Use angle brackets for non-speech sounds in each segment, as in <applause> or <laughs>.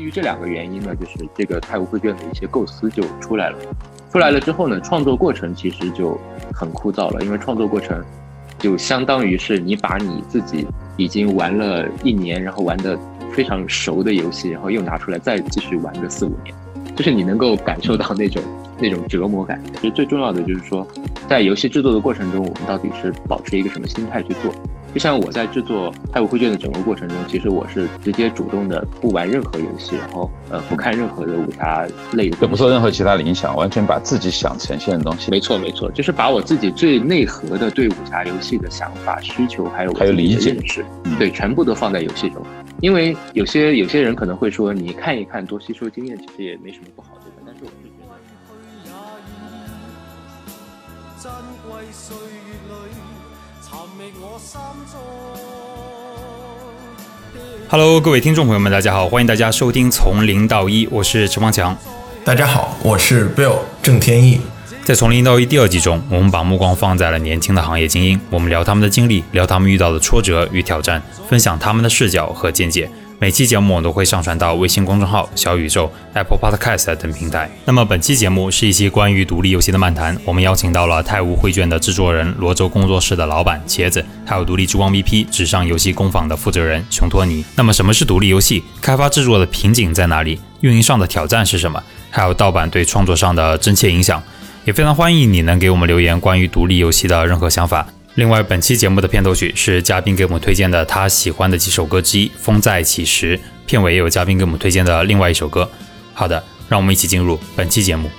基于这两个原因呢，就是这个泰晤绘卷的一些构思就出来了。出来了之后呢，创作过程其实就很枯燥了，因为创作过程就相当于是你把你自己已经玩了一年，然后玩的非常熟的游戏，然后又拿出来再继续玩个四五年，就是你能够感受到那种那种折磨感。其实最重要的就是说，在游戏制作的过程中，我们到底是保持一个什么心态去做？就像我在制作《泰晤绘卷》的整个过程中，其实我是直接主动的不玩任何游戏，然后呃不看任何的武侠类的，也不受任何其他的影响，完全把自己想呈现的东西。没错没错，就是把我自己最内核的对武侠游戏的想法、需求，还有还有理解、对，全部都放在游戏中。因为有些有些人可能会说，你看一看，多吸收经验，其实也没什么不好，对吧？但是我是觉得。Hello，各位听众朋友们，大家好，欢迎大家收听《从零到一》，我是陈方强。大家好，我是 Bill 郑天意。在《从零到一》第二季中，我们把目光放在了年轻的行业精英，我们聊他们的经历，聊他们遇到的挫折与挑战，分享他们的视角和见解。每期节目我都会上传到微信公众号、小宇宙、Apple Podcast 等平台。那么本期节目是一期关于独立游戏的漫谈，我们邀请到了泰晤绘卷的制作人、罗州工作室的老板茄子，还有独立之光 VP 纸上游戏工坊的负责人熊托尼。那么什么是独立游戏？开发制作的瓶颈在哪里？运营上的挑战是什么？还有盗版对创作上的真切影响？也非常欢迎你能给我们留言关于独立游戏的任何想法。另外，本期节目的片头曲是嘉宾给我们推荐的他喜欢的几首歌之一《风再起时》，片尾也有嘉宾给我们推荐的另外一首歌。好的，让我们一起进入本期节目。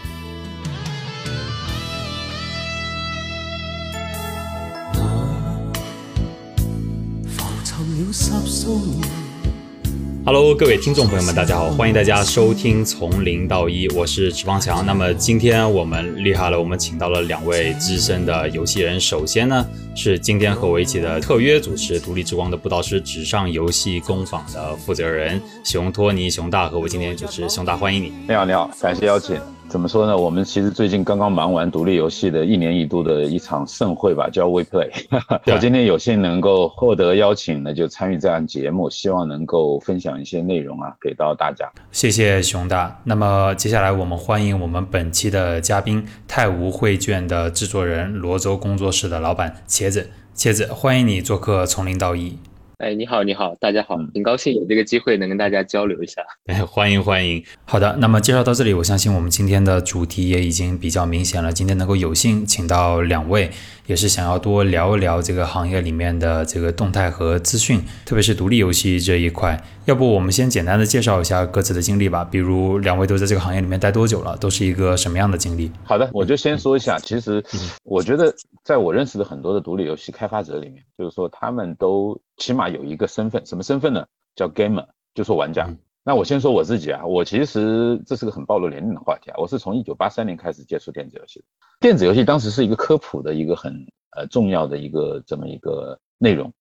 Hello，各位听众朋友们，大家好，欢迎大家收听从零到一，我是池方强。那么今天我们厉害了，我们请到了两位资深的游戏人。首先呢，是今天和我一起的特约主持独立之光的布道师纸上游戏工坊的负责人熊托尼熊大和我今天主持熊大，欢迎你。你好，你好，感谢邀请。怎么说呢？我们其实最近刚刚忙完独立游戏的一年一度的一场盛会吧，叫 WePlay。<laughs> 我今天有幸能够获得邀请呢，就参与这样节目，希望能够分享一些内容啊，给到大家。谢谢熊大。那么接下来我们欢迎我们本期的嘉宾泰晤绘卷的制作人罗州工作室的老板茄子。茄子，欢迎你做客从零到一。哎，你好，你好，大家好，很高兴有这个机会能跟大家交流一下。哎，欢迎欢迎。好的，那么介绍到这里，我相信我们今天的主题也已经比较明显了。今天能够有幸请到两位。也是想要多聊一聊这个行业里面的这个动态和资讯，特别是独立游戏这一块。要不我们先简单的介绍一下各自的经历吧。比如两位都在这个行业里面待多久了？都是一个什么样的经历？好的，我就先说一下。其实我觉得，在我认识的很多的独立游戏开发者里面，就是说他们都起码有一个身份，什么身份呢？叫 gamer，就说玩家。那我先说我自己啊，我其实这是个很暴露年龄的话题啊。我是从一九八三年开始接触电子游戏的，电子游戏当时是一个科普的一个很呃重要的一个这么一个内容。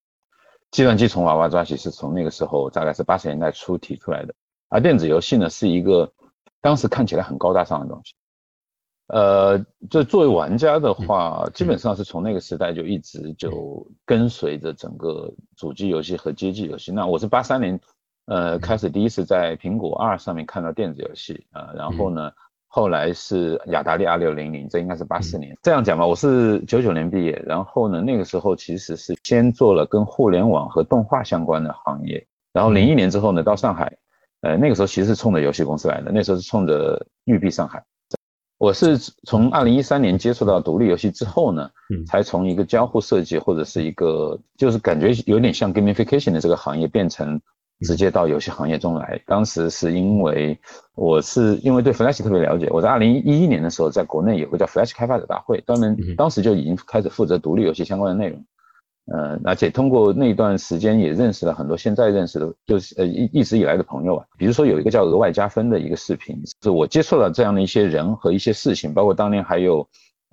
计算机从娃娃抓起是从那个时候大概是八十年代初提出来的，而电子游戏呢是一个当时看起来很高大上的东西。呃，就作为玩家的话，基本上是从那个时代就一直就跟随着整个主机游戏和街机游戏。那我是八三年。呃，开始第一次在苹果二上面看到电子游戏啊，然后呢，后来是雅达利二六零零，这应该是八四年。这样讲吧，我是九九年毕业，然后呢，那个时候其实是先做了跟互联网和动画相关的行业，然后零一年之后呢，到上海，呃，那个时候其实是冲着游戏公司来的，那时候是冲着育碧上海。我是从二零一三年接触到独立游戏之后呢，才从一个交互设计或者是一个就是感觉有点像 gamification 的这个行业变成。直接到游戏行业中来。当时是因为我是因为对 Flash 特别了解，我在二零一一年的时候，在国内有个叫 Flash 开发者大会，当年当时就已经开始负责独立游戏相关的内容。呃，而且通过那段时间也认识了很多现在认识的，就是呃一一直以来的朋友啊。比如说有一个叫额外加分的一个视频，是我接触了这样的一些人和一些事情，包括当年还有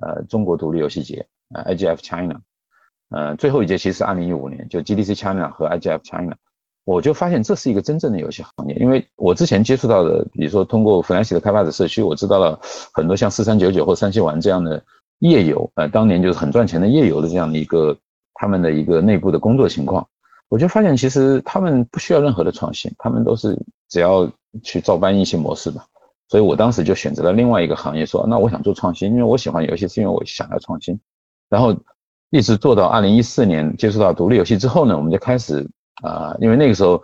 呃中国独立游戏节呃 IGF China，呃最后一届其实是二零一五年，就 GDC China 和 IGF China。我就发现这是一个真正的游戏行业，因为我之前接触到的，比如说通过 Flash 的开发者社区，我知道了很多像四三九九或三七玩这样的页游，呃，当年就是很赚钱的页游的这样的一个他们的一个内部的工作情况，我就发现其实他们不需要任何的创新，他们都是只要去照搬一些模式吧。所以我当时就选择了另外一个行业，说那我想做创新，因为我喜欢游戏，是因为我想要创新。然后一直做到二零一四年接触到独立游戏之后呢，我们就开始啊，因为那个时候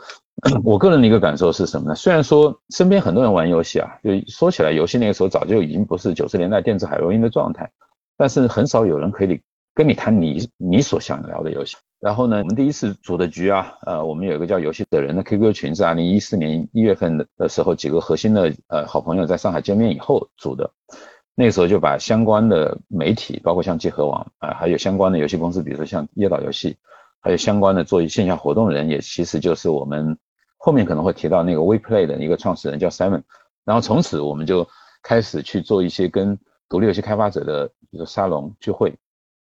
我个人的一个感受是什么呢？虽然说身边很多人玩游戏啊，就说起来游戏那个时候早就已经不是九十年代电子海洛因的状态，但是很少有人可以跟你谈你你所想聊的游戏。然后呢，我们第一次组的局啊，呃，我们有一个叫游戏的人的 QQ 群，是二零一四年一月份的的时候，几个核心的呃好朋友在上海见面以后组的。那个时候就把相关的媒体，包括像集合网啊，还有相关的游戏公司，比如说像椰岛游戏，还有相关的做线下活动的人，也其实就是我们后面可能会提到那个 WePlay 的一个创始人叫 Simon。然后从此我们就开始去做一些跟独立游戏开发者的比如说沙龙聚会。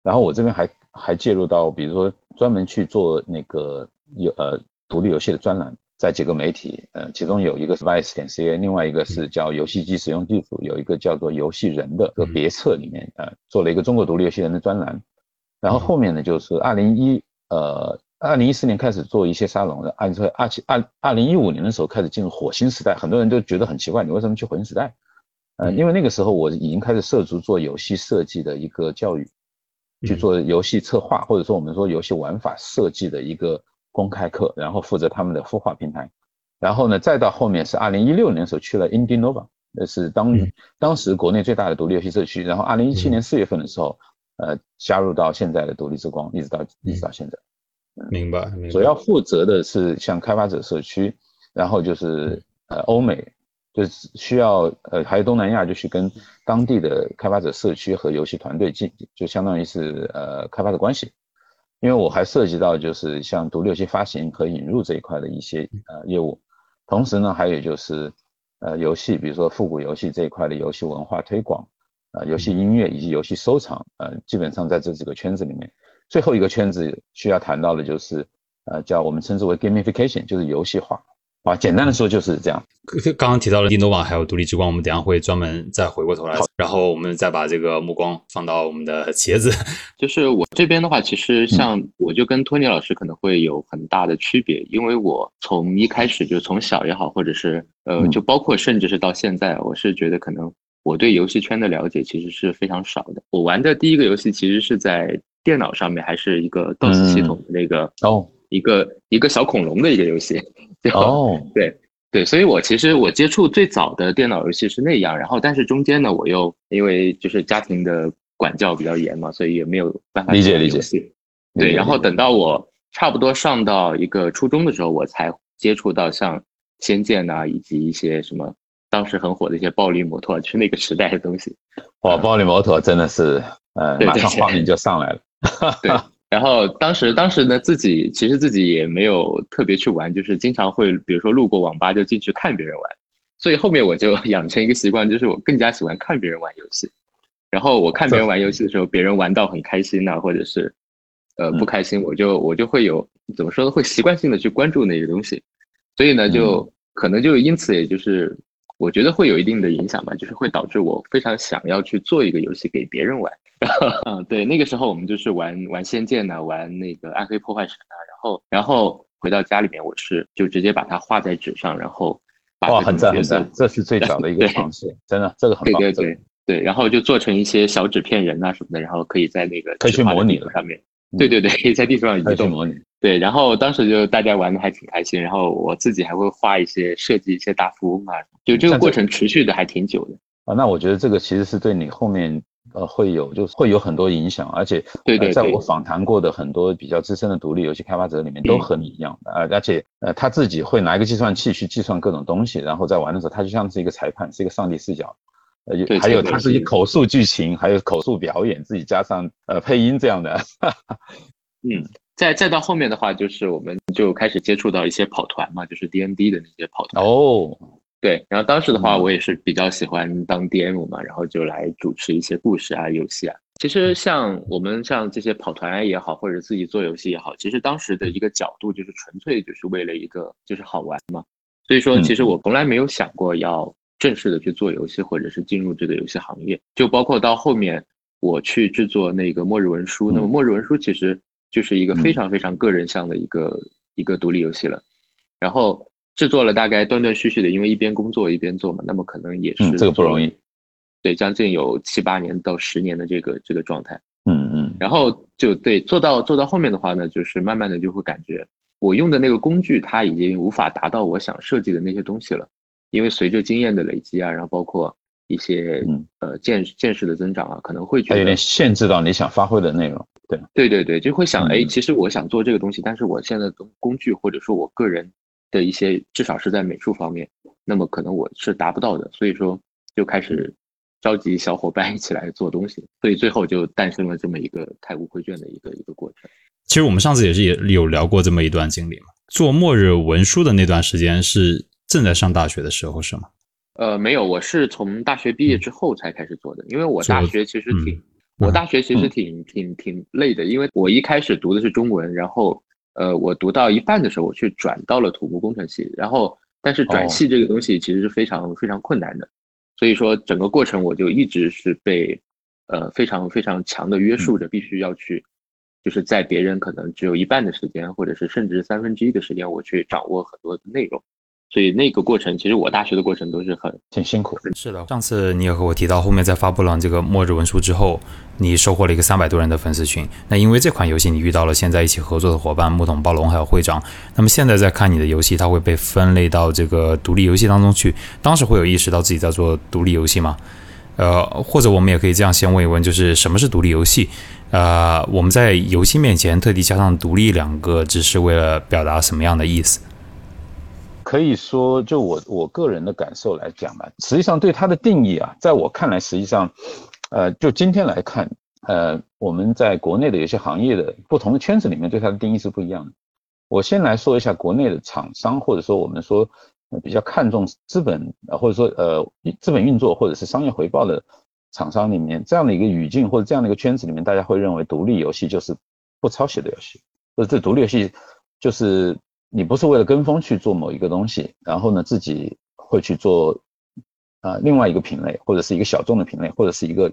然后我这边还还介入到，比如说专门去做那个有呃独立游戏的专栏，在几个媒体，呃，其中有一个是 Vice 点 CA，另外一个是叫游戏机使用技术，有一个叫做游戏人的个别册里面，呃，做了一个中国独立游戏人的专栏。然后后面呢，就是二零一呃二零一四年开始做一些沙龙的，按说二七二二零一五年的时候开始进入火星时代，很多人都觉得很奇怪，你为什么去火星时代？呃，因为那个时候我已经开始涉足做游戏设计的一个教育。去做游戏策划，或者说我们说游戏玩法设计的一个公开课，然后负责他们的孵化平台，然后呢，再到后面是二零一六年的时候去了 Indie Nova，那是当当时国内最大的独立游戏社区，然后二零一七年四月份的时候，呃，加入到现在的独立之光，一直到一直到现在。明白，主要负责的是像开发者社区，然后就是呃欧美。就是需要呃，还有东南亚，就是跟当地的开发者社区和游戏团队进，就相当于是呃开发的关系。因为我还涉及到就是像独立游戏发行和引入这一块的一些呃业务，同时呢，还有就是呃游戏，比如说复古游戏这一块的游戏文化推广，呃游戏音乐以及游戏收藏，呃基本上在这几个圈子里面，最后一个圈子需要谈到的就是呃叫我们称之为 gamification，就是游戏化。啊，简单的说就是这样。刚刚提到了帝诺网还有独立之光，我们等下会专门再回过头来，然后我们再把这个目光放到我们的茄子。就是我这边的话，其实像我就跟托尼老师可能会有很大的区别，因为我从一开始就从小也好，或者是呃，就包括甚至是到现在，我是觉得可能我对游戏圈的了解其实是非常少的。我玩的第一个游戏其实是在电脑上面，还是一个 DOS 系统的那个哦。一个一个小恐龙的一个游戏，哦，<laughs> 对对，所以我其实我接触最早的电脑游戏是那样，然后但是中间呢，我又因为就是家庭的管教比较严嘛，所以也没有办法理解理解。对，然后等到我差不多上到一个初中的时候，我才接触到像《仙剑》呐，以及一些什么当时很火的一些暴力摩托，就是那个时代的东西。<laughs> 哇，暴力摩托真的是，呃，马上画面就上来了。对。<laughs> 然后当时当时呢，自己其实自己也没有特别去玩，就是经常会比如说路过网吧就进去看别人玩，所以后面我就 <laughs> 养成一个习惯，就是我更加喜欢看别人玩游戏。然后我看别人玩游戏的时候，别人玩到很开心呐，或者是呃不开心，我就我就会有怎么说呢，会习惯性的去关注那些东西。所以呢，就可能就因此，也就是我觉得会有一定的影响吧，就是会导致我非常想要去做一个游戏给别人玩。<laughs> 嗯，对，那个时候我们就是玩玩仙剑呐，玩那个暗黑破坏神啊，然后然后回到家里面，我是就直接把它画在纸上，然后哇，很赞很赞，这是最早的一 <laughs> 个尝试，真的，这个很棒，对对对对，然后就做成一些小纸片人啊什么的，然后可以在那个可以去模拟上面，对对对，可以在地图上移动模拟，对，然后当时就大家玩的还挺开心，然后我自己还会画一些设计一些大富翁啊，就这个过程持续的还挺久的。啊，那我觉得这个其实是对你后面。呃，会有，就是会有很多影响，而且，对对，在我访谈过的很多比较资深的独立游戏开发者里面，都和你一样的，呃，而且，呃，他自己会拿一个计算器去计算各种东西，然后在玩的时候，他就像是一个裁判，是一个上帝视角，呃，还有他自己口述剧情，还有口述表演，自己加上呃配音这样的，<laughs> 嗯，再再到后面的话，就是我们就开始接触到一些跑团嘛，就是 D N D 的那些跑团哦。对，然后当时的话，我也是比较喜欢当 DM 嘛，然后就来主持一些故事啊、游戏啊。其实像我们像这些跑团也好，或者自己做游戏也好，其实当时的一个角度就是纯粹就是为了一个就是好玩嘛。所以说，其实我从来没有想过要正式的去做游戏，或者是进入这个游戏行业。就包括到后面我去制作那个末日文书，那么末日文书其实就是一个非常非常个人向的一个一个独立游戏了。然后。制作了大概断断续续的，因为一边工作一边做嘛，那么可能也是这个不容易。对，将近有七八年到十年的这个这个状态。嗯嗯。然后就对做到做到后面的话呢，就是慢慢的就会感觉我用的那个工具它已经无法达到我想设计的那些东西了，因为随着经验的累积啊，然后包括一些呃见见识的增长啊，可能会觉得有点限制到你想发挥的内容。对对对对，就会想哎，其实我想做这个东西，但是我现在的工具或者说我个人。的一些，至少是在美术方面，那么可能我是达不到的，所以说就开始召集小伙伴一起来做东西，所以最后就诞生了这么一个太古绘卷的一个一个过程。其实我们上次也是也有聊过这么一段经历嘛，做末日文书的那段时间是正在上大学的时候是吗？呃，没有，我是从大学毕业之后才开始做的，因为我大学其实挺，我大学其实挺挺挺累的，因为我一开始读的是中文，然后。呃，我读到一半的时候，我去转到了土木工程系，然后，但是转系这个东西其实是非常非常困难的，所以说整个过程我就一直是被，呃，非常非常强的约束着，必须要去，就是在别人可能只有一半的时间，或者是甚至三分之一的时间，我去掌握很多的内容。所以那个过程，其实我大学的过程都是很挺辛苦。是的，上次你也和我提到，后面在发布了这个末日文书之后，你收获了一个三百多人的粉丝群。那因为这款游戏，你遇到了现在一起合作的伙伴木桶暴龙还有会长。那么现在在看你的游戏，它会被分类到这个独立游戏当中去。当时会有意识到自己在做独立游戏吗？呃，或者我们也可以这样先问一问，就是什么是独立游戏？呃，我们在游戏面前特地加上“独立”两个字，是为了表达什么样的意思？可以说，就我我个人的感受来讲吧，实际上对它的定义啊，在我看来，实际上，呃，就今天来看，呃，我们在国内的有些行业的不同的圈子里面，对它的定义是不一样的。我先来说一下国内的厂商，或者说我们说比较看重资本，或者说呃资本运作或者是商业回报的厂商里面，这样的一个语境或者这样的一个圈子里面，大家会认为独立游戏就是不抄袭的游戏，或者这独立游戏就是。你不是为了跟风去做某一个东西，然后呢，自己会去做，呃，另外一个品类，或者是一个小众的品类，或者是一个，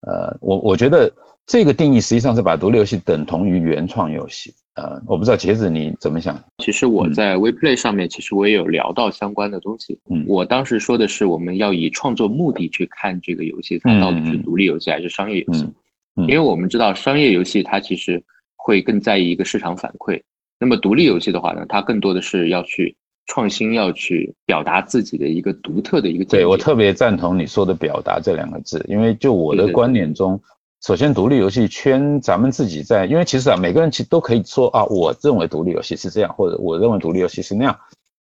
呃，我我觉得这个定义实际上是把独立游戏等同于原创游戏。呃，我不知道茄子你怎么想？其实我在 WePlay 上面，其实我也有聊到相关的东西。嗯，我当时说的是，我们要以创作目的去看这个游戏，它到底是独立游戏还是商业游戏？嗯，因为我们知道商业游戏它其实会更在意一个市场反馈。那么独立游戏的话呢，它更多的是要去创新，要去表达自己的一个独特的一个。对我特别赞同你说的“表达”这两个字，因为就我的观点中，首先独立游戏圈咱们自己在，因为其实啊，每个人其实都可以说啊，我认为独立游戏是这样，或者我认为独立游戏是那样。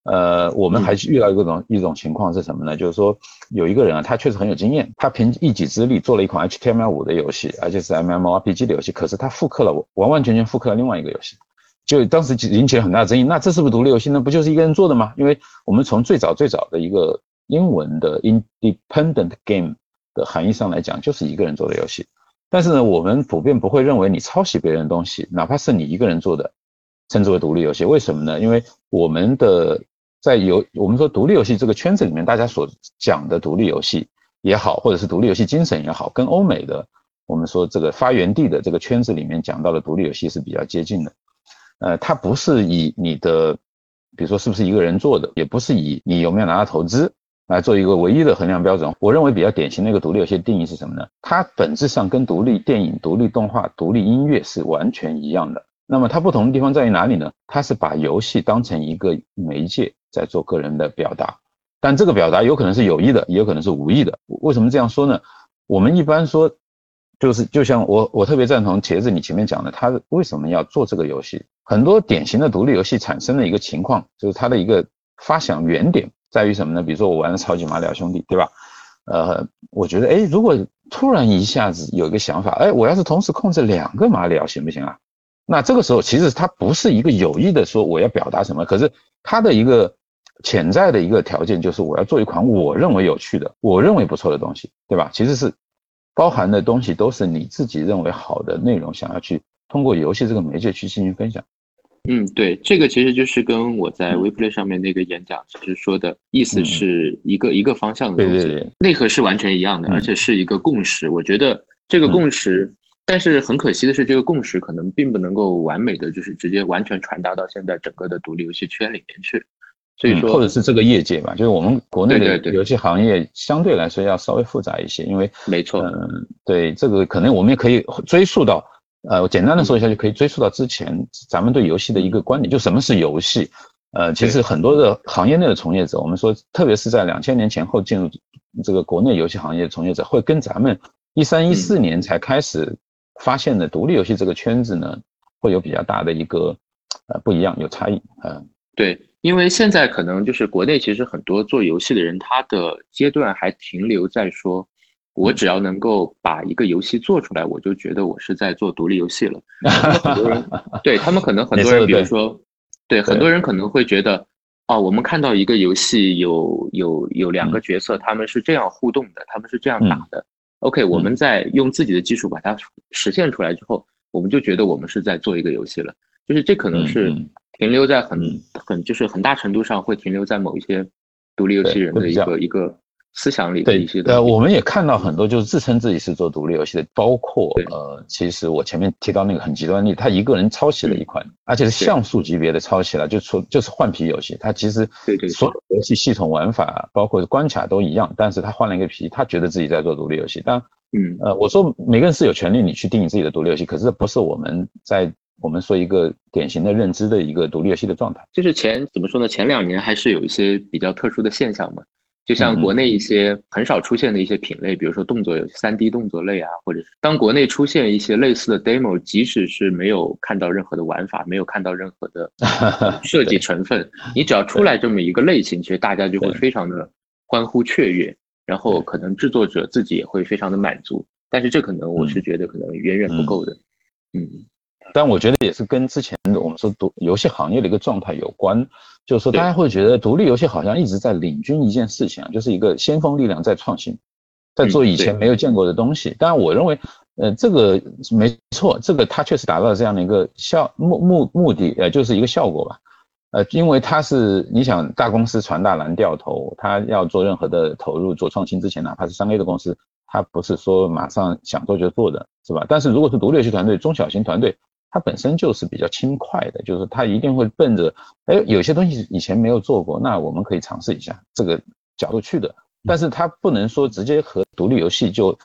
呃，我们还是遇到一个种一种情况是什么呢？就是说有一个人啊，他确实很有经验，他凭一己之力做了一款 HTML5 的游戏，而且是 MMORPG 的游戏，可是他复刻了，完完全全复刻了另外一个游戏。就当时引起了很大的争议，那这是不是独立游戏呢？不就是一个人做的吗？因为我们从最早最早的一个英文的 independent game 的含义上来讲，就是一个人做的游戏。但是呢，我们普遍不会认为你抄袭别人的东西，哪怕是你一个人做的，称之为独立游戏。为什么呢？因为我们的在游，我们说独立游戏这个圈子里面，大家所讲的独立游戏也好，或者是独立游戏精神也好，跟欧美的我们说这个发源地的这个圈子里面讲到的独立游戏是比较接近的。呃，它不是以你的，比如说是不是一个人做的，也不是以你有没有拿到投资来做一个唯一的衡量标准。我认为比较典型的一个独立游戏定义是什么呢？它本质上跟独立电影、独立动画、独立音乐是完全一样的。那么它不同的地方在于哪里呢？它是把游戏当成一个媒介在做个人的表达，但这个表达有可能是有意的，也有可能是无意的。为什么这样说呢？我们一般说。就是就像我我特别赞同茄子你前面讲的，他为什么要做这个游戏？很多典型的独立游戏产生的一个情况，就是它的一个发想原点在于什么呢？比如说我玩的超级马里奥兄弟，对吧？呃，我觉得哎，如果突然一下子有一个想法，哎，我要是同时控制两个马里奥行不行啊？那这个时候其实它不是一个有意的说我要表达什么，可是它的一个潜在的一个条件就是我要做一款我认为有趣的、我认为不错的东西，对吧？其实是。包含的东西都是你自己认为好的内容，想要去通过游戏这个媒介去进行分享。嗯，对，这个其实就是跟我在 WePlay 上面那个演讲其实说的意思是一个一个方向的东西，内核是完全一样的，而且是一个共识。我觉得这个共识，但是很可惜的是，这个共识可能并不能够完美的就是直接完全传达到现在整个的独立游戏圈里面去。所以说或者是这个业界吧，就是我们国内的游戏行业相对来说要稍微复杂一些，因为没错，嗯，对，这个可能我们也可以追溯到，呃，我简单的说一下就可以追溯到之前咱们对游戏的一个观点，就什么是游戏。呃，其实很多的行业内的从业者，我们说，特别是在两千年前后进入这个国内游戏行业的从业者，会跟咱们一三一四年才开始发现的独立游戏这个圈子呢，会有比较大的一个呃不一样，有差异。嗯，对，因为现在可能就是国内其实很多做游戏的人，他的阶段还停留在说，我只要能够把一个游戏做出来，我就觉得我是在做独立游戏了。<laughs> 很多人 <laughs> 对他们可能很多人，比如说。对很多人可能会觉得，哦，我们看到一个游戏有有有两个角色，他们是这样互动的，他们是这样打的。OK，我们在用自己的技术把它实现出来之后，我们就觉得我们是在做一个游戏了。就是这可能是停留在很很就是很大程度上会停留在某一些独立游戏人的一个一个。思想里的一些呃，我们也看到很多就是自称自己是做独立游戏的，包括呃，其实我前面提到那个很极端例，他一个人抄袭了一款，而且是像素级别的抄袭了，就说就是换皮游戏，他其实所有游戏系统玩法包括关卡都一样，但是他换了一个皮，他觉得自己在做独立游戏。但嗯。呃，我说每个人是有权利你去定义自己的独立游戏，可是不是我们在我们说一个典型的认知的一个独立游戏的状态。就是前怎么说呢？前两年还是有一些比较特殊的现象嘛。就像国内一些很少出现的一些品类，比如说动作游戏、三 D 动作类啊，或者是当国内出现一些类似的 demo，即使是没有看到任何的玩法，没有看到任何的 <laughs> 设计成分，你只要出来这么一个类型，其实大家就会非常的欢呼雀跃，然后可能制作者自己也会非常的满足。但是这可能我是觉得可能远远不够的，嗯。但我觉得也是跟之前的我们说独游戏行业的一个状态有关，就是说大家会觉得独立游戏好像一直在领军一件事情啊，就是一个先锋力量在创新，在做以前没有见过的东西。当然，我认为，呃，这个没错，这个它确实达到了这样的一个效目目目的，呃，就是一个效果吧。呃，因为它是你想大公司传大蓝掉头，它要做任何的投入做创新之前，哪怕是三 A 的公司，它不是说马上想做就做的，是吧？但是如果是独立游戏团队、中小型团队，它本身就是比较轻快的，就是它一定会奔着，哎，有些东西以前没有做过，那我们可以尝试一下这个角度去的。但是它不能说直接和独立游戏就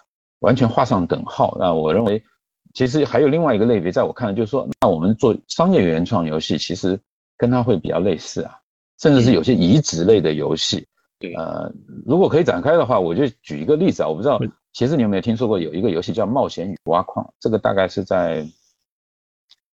完全画上等号。那我认为，其实还有另外一个类别，在我看来就是说，那我们做商业原创游戏，其实跟它会比较类似啊，甚至是有些移植类的游戏。对，呃，如果可以展开的话，我就举一个例子啊，我不知道，其实你有没有听说过有一个游戏叫《冒险与挖矿》，这个大概是在。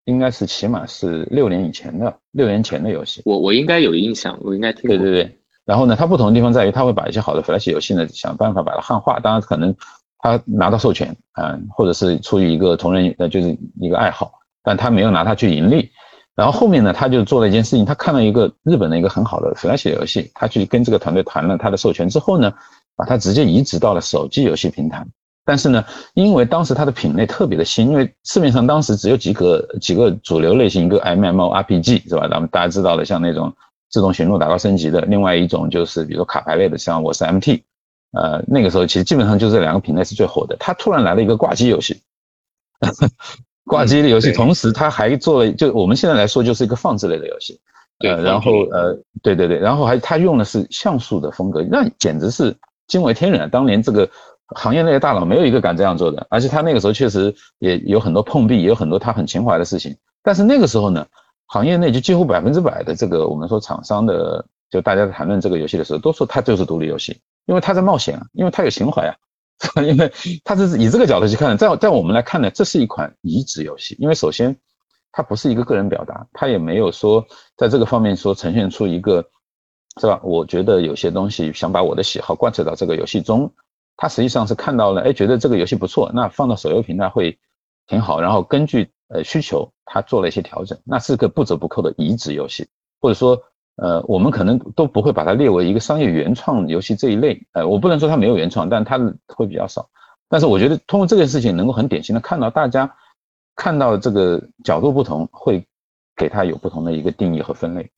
应该是起码是六年以前的六年前的游戏，我我应该有印象，我应该听过。对对对，然后呢，它不同的地方在于，它会把一些好的 Flash 游戏呢，想办法把它汉化。当然，可能他拿到授权啊，或者是出于一个同人呃，就是一个爱好，但他没有拿它去盈利。然后后面呢，他就做了一件事情，他看到一个日本的一个很好的 Flash 游戏，他去跟这个团队谈了他的授权之后呢，把它直接移植到了手机游戏平台。但是呢，因为当时它的品类特别的新，因为市面上当时只有几个几个主流类型，一个 MMORPG 是吧？咱们大家知道的，像那种自动寻路打怪升级的，另外一种就是比如说卡牌类的，像我是 MT，呃，那个时候其实基本上就这两个品类是最火的。它突然来了一个挂机游戏，<laughs> 挂机的游戏，同时它还做了，就我们现在来说就是一个放置类的游戏，呃，然后呃，对对对，然后还它用的是像素的风格，那简直是惊为天人。当年这个。行业内的大佬没有一个敢这样做的，而且他那个时候确实也有很多碰壁，也有很多他很情怀的事情。但是那个时候呢，行业内就几乎百分之百的这个我们说厂商的，就大家谈论这个游戏的时候，都说它就是独立游戏，因为他在冒险啊，因为他有情怀啊，<laughs> 因为他是以这个角度去看的。在在我们来看呢，这是一款移植游戏，因为首先它不是一个个人表达，它也没有说在这个方面说呈现出一个，是吧？我觉得有些东西想把我的喜好贯彻到这个游戏中。他实际上是看到了，哎，觉得这个游戏不错，那放到手游平台会挺好。然后根据呃需求，他做了一些调整。那是个不折不扣的移植游戏，或者说，呃，我们可能都不会把它列为一个商业原创游戏这一类。呃，我不能说它没有原创，但它会比较少。但是我觉得通过这件事情，能够很典型的看到大家看到这个角度不同，会给它有不同的一个定义和分类。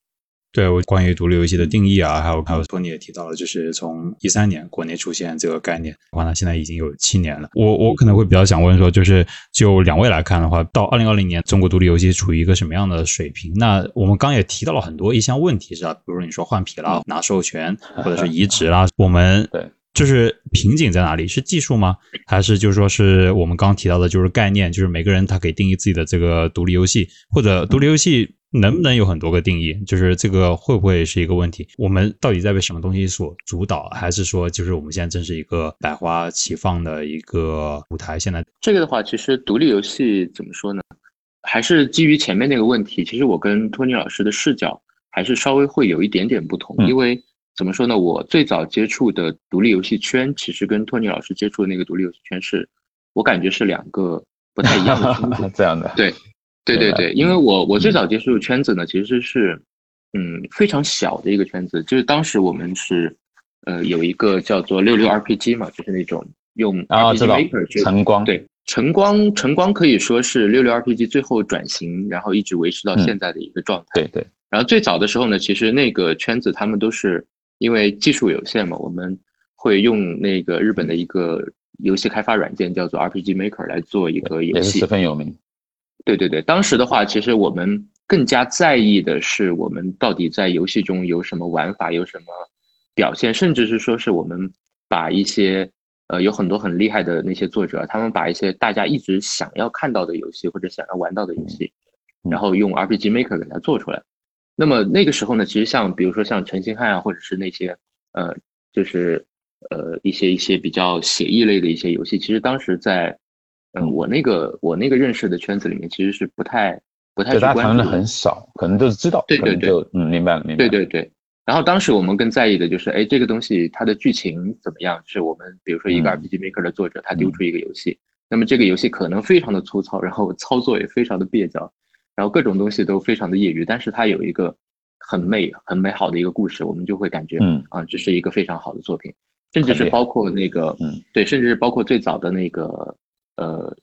对，我关于独立游戏的定义啊，还有还有托尼也提到了，就是从一三年国内出现这个概念，的话呢，现在已经有七年了。我我可能会比较想问说，就是就两位来看的话，到二零二零年，中国独立游戏处于一个什么样的水平？那我们刚也提到了很多一项问题，是吧？比如说你说换皮啦、拿授权或者是移植啦，我们对。就是瓶颈在哪里？是技术吗？还是就是说是我们刚提到的，就是概念，就是每个人他可以定义自己的这个独立游戏，或者独立游戏能不能有很多个定义？就是这个会不会是一个问题？我们到底在被什么东西所主导？还是说就是我们现在正是一个百花齐放的一个舞台？现在这个的话，其实独立游戏怎么说呢？还是基于前面那个问题，其实我跟托尼老师的视角还是稍微会有一点点不同，因为。怎么说呢？我最早接触的独立游戏圈，其实跟托尼老师接触的那个独立游戏圈是，我感觉是两个不太一样的 <laughs> 圈子。这样的。对，对对对，因为我我最早接触的圈子呢，其实是，嗯，非常小的一个圈子。就是当时我们是，呃，有一个叫做六六 RPG 嘛，就是那种用 RPG Maker 晨光。对，晨光晨光可以说是六六 RPG 最后转型，然后一直维持到现在的一个状态。对对。然后最早的时候呢，其实那个圈子他们都是。因为技术有限嘛，我们会用那个日本的一个游戏开发软件叫做 RPG Maker 来做一个游戏，十分有名。对对对，当时的话，其实我们更加在意的是我们到底在游戏中有什么玩法，有什么表现，甚至是说是我们把一些呃有很多很厉害的那些作者，他们把一些大家一直想要看到的游戏或者想要玩到的游戏，然后用 RPG Maker 给它做出来。那么那个时候呢，其实像比如说像陈星汉啊，或者是那些呃，就是呃一些一些比较写意类的一些游戏，其实当时在嗯我那个我那个认识的圈子里面，其实是不太不太去关注。讨论的很少，可能都是知道。对对对，嗯，明白了，明白。对对对。然后当时我们更在意的就是，哎，这个东西它的剧情怎么样？是我们比如说一个 RPG Maker 的作者，他丢出一个游戏，那么这个游戏可能非常的粗糙，然后操作也非常的蹩脚。然后各种东西都非常的业余，但是它有一个很美、很美好的一个故事，我们就会感觉，嗯啊，这是一个非常好的作品，甚至是包括那个，嗯，对，甚至是包括最早的那个，呃，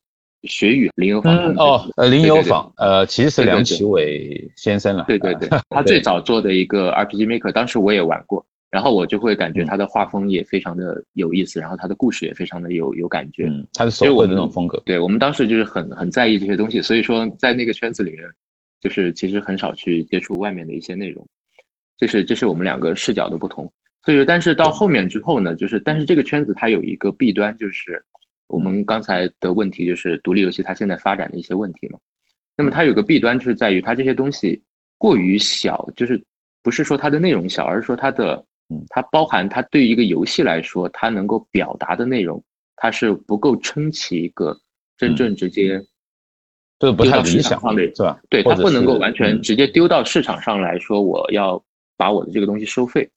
学语林有坊哦，呃，林有坊，呃，其实是梁启伟先生了，对对对，<laughs> 他最早做的一个 RPG Maker，当时我也玩过。然后我就会感觉他的画风也非常的有意思，然后他的故事也非常的有有感觉，嗯，他的手绘的那种风格，对我们当时就是很很在意这些东西，所以说在那个圈子里面，就是其实很少去接触外面的一些内容，这是这是我们两个视角的不同，所以说但是到后面之后呢，就是但是这个圈子它有一个弊端，就是我们刚才的问题就是独立游戏它现在发展的一些问题嘛，那么它有个弊端就是在于它这些东西过于小，就是不是说它的内容小，而是说它的。它包含它对于一个游戏来说，它能够表达的内容，它是不够撑起一个真正直接丢到市场上的，是吧？对，它不能够完全直接丢到市场上来说，我要把我的这个东西收费，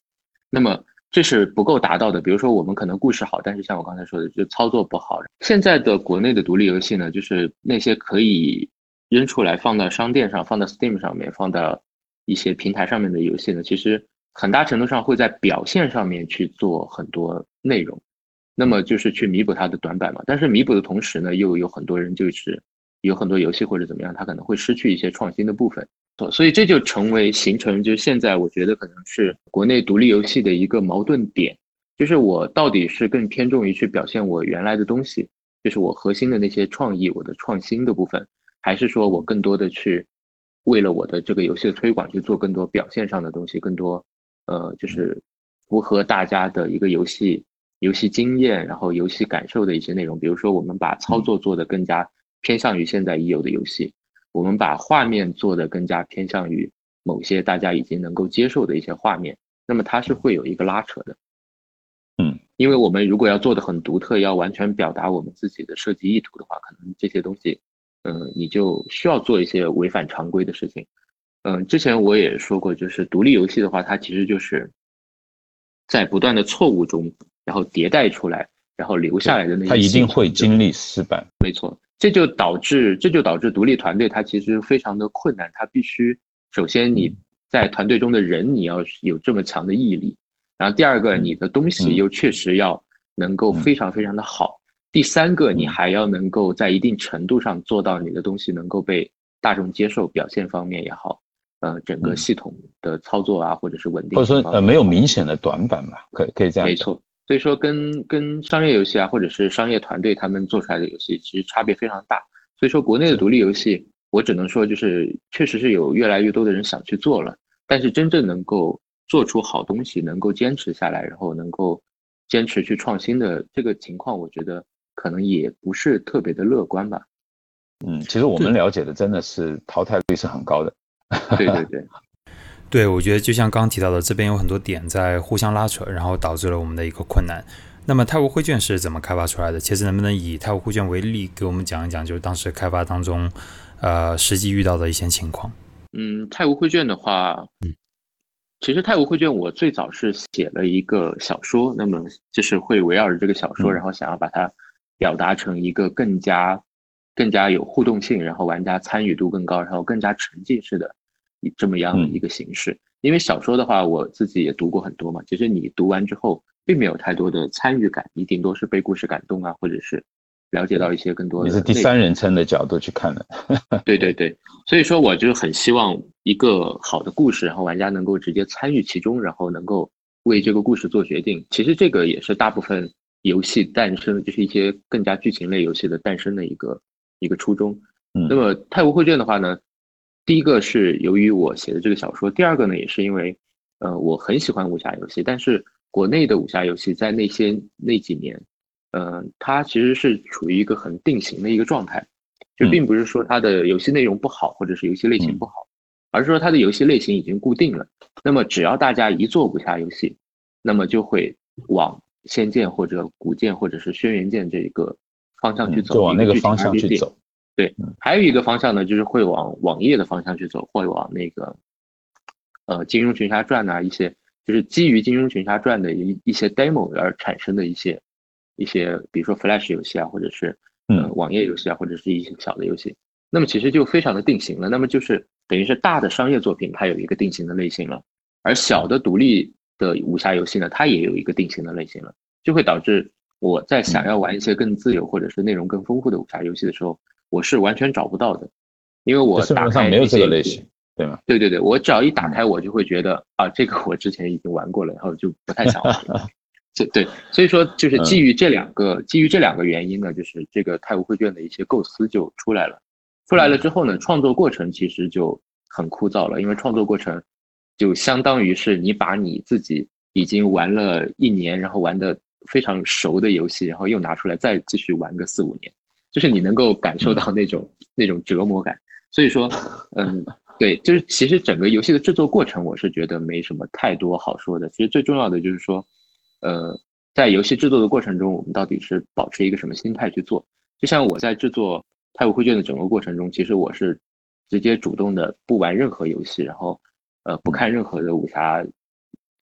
那么这是不够达到的。比如说，我们可能故事好，但是像我刚才说的，就操作不好。现在的国内的独立游戏呢，就是那些可以扔出来放到商店上、放到 Steam 上面、放到一些平台上面的游戏呢，其实。很大程度上会在表现上面去做很多内容，那么就是去弥补它的短板嘛。但是弥补的同时呢，又有很多人就是有很多游戏或者怎么样，它可能会失去一些创新的部分。所以这就成为形成，就是现在我觉得可能是国内独立游戏的一个矛盾点，就是我到底是更偏重于去表现我原来的东西，就是我核心的那些创意、我的创新的部分，还是说我更多的去为了我的这个游戏的推广去做更多表现上的东西，更多。呃，就是符合大家的一个游戏游戏经验，然后游戏感受的一些内容。比如说，我们把操作做得更加偏向于现在已有的游戏，我们把画面做的更加偏向于某些大家已经能够接受的一些画面。那么它是会有一个拉扯的，嗯，因为我们如果要做的很独特，要完全表达我们自己的设计意图的话，可能这些东西，嗯，你就需要做一些违反常规的事情。嗯，之前我也说过，就是独立游戏的话，它其实就是在不断的错误中，然后迭代出来，然后留下来的那些。它一定会经历失败。没错，这就导致这就导致独立团队它其实非常的困难。它必须首先你在团队中的人你要有这么强的毅力，然后第二个你的东西又确实要能够非常非常的好，第三个你还要能够在一定程度上做到你的东西能够被大众接受，表现方面也好。呃整个系统的操作啊，或者是稳定，或者说呃没有明显的短板吧，可可以这样。没错，所以说跟跟商业游戏啊，或者是商业团队他们做出来的游戏，其实差别非常大。所以说国内的独立游戏，我只能说就是确实是有越来越多的人想去做了，但是真正能够做出好东西，能够坚持下来，然后能够坚持去创新的这个情况，我觉得可能也不是特别的乐观吧。嗯，其实我们了解的真的是淘汰率是很高的。对对对，对，我觉得就像刚提到的，这边有很多点在互相拉扯，然后导致了我们的一个困难。那么泰晤绘卷是怎么开发出来的？其实能不能以泰晤绘卷为例，给我们讲一讲，就是当时开发当中，呃，实际遇到的一些情况？嗯，泰晤绘卷的话，嗯，其实泰晤绘卷我最早是写了一个小说，那么就是会围绕着这个小说，然后想要把它表达成一个更加。更加有互动性，然后玩家参与度更高，然后更加沉浸式的这么样的一个形式。因为小说的话，我自己也读过很多嘛，其实你读完之后，并没有太多的参与感，你顶多是被故事感动啊，或者是了解到一些更多。你是第三人称的角度去看的。<laughs> 对对对，所以说我就很希望一个好的故事，然后玩家能够直接参与其中，然后能够为这个故事做决定。其实这个也是大部分游戏诞生，就是一些更加剧情类游戏的诞生的一个。一个初衷，那么泰晤绘卷的话呢，第一个是由于我写的这个小说，第二个呢也是因为，呃，我很喜欢武侠游戏，但是国内的武侠游戏在那些那几年，呃，它其实是处于一个很定型的一个状态，就并不是说它的游戏内容不好，或者是游戏类型不好，而是说它的游戏类型已经固定了。那么只要大家一做武侠游戏，那么就会往仙剑或者古剑或者是轩辕剑这一个。方向去走，就往那个方向去走。对，还有一个方向呢，就是会往网页的方向去走，会往那个呃《金庸群侠传》呐，一些就是基于《金庸群侠传》的一一些 demo 而产生的一些一些，比如说 Flash 游戏啊，或者是嗯网页游戏啊，或者是一些小的游戏。那么其实就非常的定型了。那么就是等于是大的商业作品它有一个定型的类型了，而小的独立的武侠游戏呢，它也有一个定型的类型了，就会导致。我在想要玩一些更自由或者是内容更丰富的武侠游戏的时候，我是完全找不到的，因为我打开没有这个类型，对吗？对对对，我只要一打开，我就会觉得啊，这个我之前已经玩过了，然后就不太想玩了。<laughs> 对对，所以说就是基于这两个基于这两个原因呢，就是这个太无绘卷的一些构思就出来了。出来了之后呢，创作过程其实就很枯燥了，因为创作过程就相当于是你把你自己已经玩了一年，然后玩的。非常熟的游戏，然后又拿出来再继续玩个四五年，就是你能够感受到那种那种折磨感。所以说，<laughs> 嗯，对，就是其实整个游戏的制作过程，我是觉得没什么太多好说的。其实最重要的就是说，呃，在游戏制作的过程中，我们到底是保持一个什么心态去做？就像我在制作《泰晤会卷》的整个过程中，其实我是直接主动的不玩任何游戏，然后呃不看任何的武侠。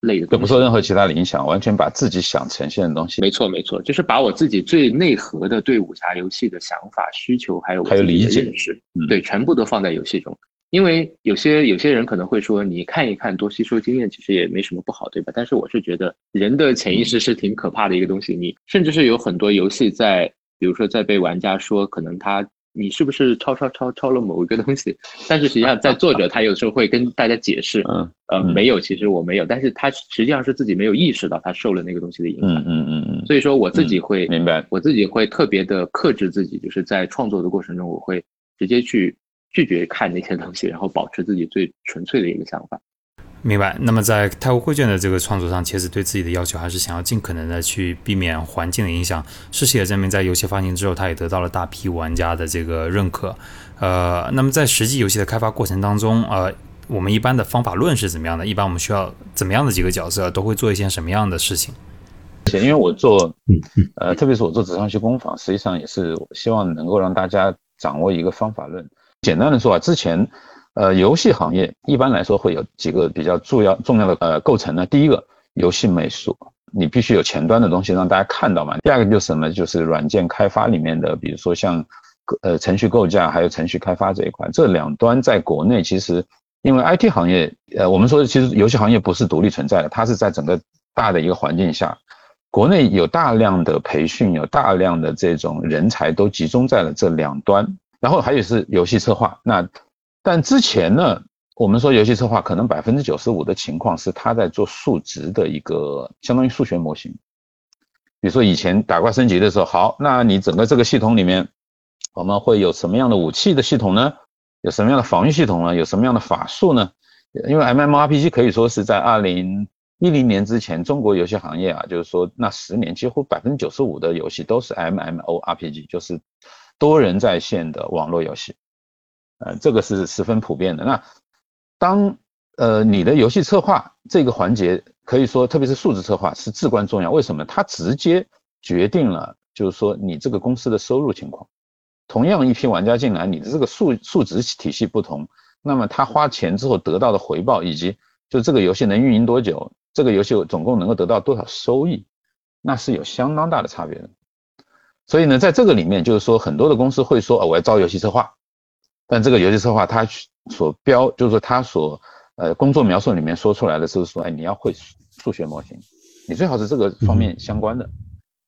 类的，都不受任何其他的影响，完全把自己想呈现的东西，没错没错，就是把我自己最内核的对武侠游戏的想法、需求，还有还有理解识，对，全部都放在游戏中。因为有些有些人可能会说，你看一看，多吸收经验，其实也没什么不好，对吧？但是我是觉得，人的潜意识是挺可怕的一个东西。你甚至是有很多游戏在，比如说在被玩家说，可能他。你是不是抄抄抄抄了某一个东西？但是实际上，在作者他有时候会跟大家解释，<laughs> 嗯，呃，没有，其实我没有，但是他实际上是自己没有意识到他受了那个东西的影响，嗯嗯嗯嗯。所以说我自己会明白，我自己会特别的克制自己，就是在创作的过程中，我会直接去拒绝看那些东西，然后保持自己最纯粹的一个想法。明白。那么在泰晤绘卷的这个创作上，其实对自己的要求还是想要尽可能的去避免环境的影响。事实也证明，在游戏发行之后，它也得到了大批玩家的这个认可。呃，那么在实际游戏的开发过程当中，呃，我们一般的方法论是怎么样的？一般我们需要怎么样的几个角色都会做一些什么样的事情？因为我做，呃，特别是我做纸上游戏工坊，实际上也是希望能够让大家掌握一个方法论。简单的说啊，之前。呃，游戏行业一般来说会有几个比较重要重要的呃构成呢。第一个，游戏美术，你必须有前端的东西让大家看到嘛。第二个就是什么？就是软件开发里面的，比如说像呃程序构架还有程序开发这一块，这两端在国内其实因为 IT 行业，呃，我们说其实游戏行业不是独立存在的，它是在整个大的一个环境下，国内有大量的培训，有大量的这种人才都集中在了这两端，然后还有是游戏策划那。但之前呢，我们说游戏策划可能百分之九十五的情况是他在做数值的一个相当于数学模型。比如说以前打怪升级的时候，好，那你整个这个系统里面，我们会有什么样的武器的系统呢？有什么样的防御系统呢？有什么样的法术呢？因为 MMORPG 可以说是在二零一零年之前，中国游戏行业啊，就是说那十年几乎百分之九十五的游戏都是 MMORPG，就是多人在线的网络游戏。呃，这个是十分普遍的。那当呃你的游戏策划这个环节，可以说特别是数字策划是至关重要。为什么？它直接决定了就是说你这个公司的收入情况。同样一批玩家进来，你的这个数数值体系不同，那么他花钱之后得到的回报，以及就这个游戏能运营多久，这个游戏总共能够得到多少收益，那是有相当大的差别的。所以呢，在这个里面，就是说很多的公司会说，我要招游戏策划。但这个游戏策划，它所标就是说，它所呃工作描述里面说出来的是说，哎，你要会数学模型，你最好是这个方面相关的，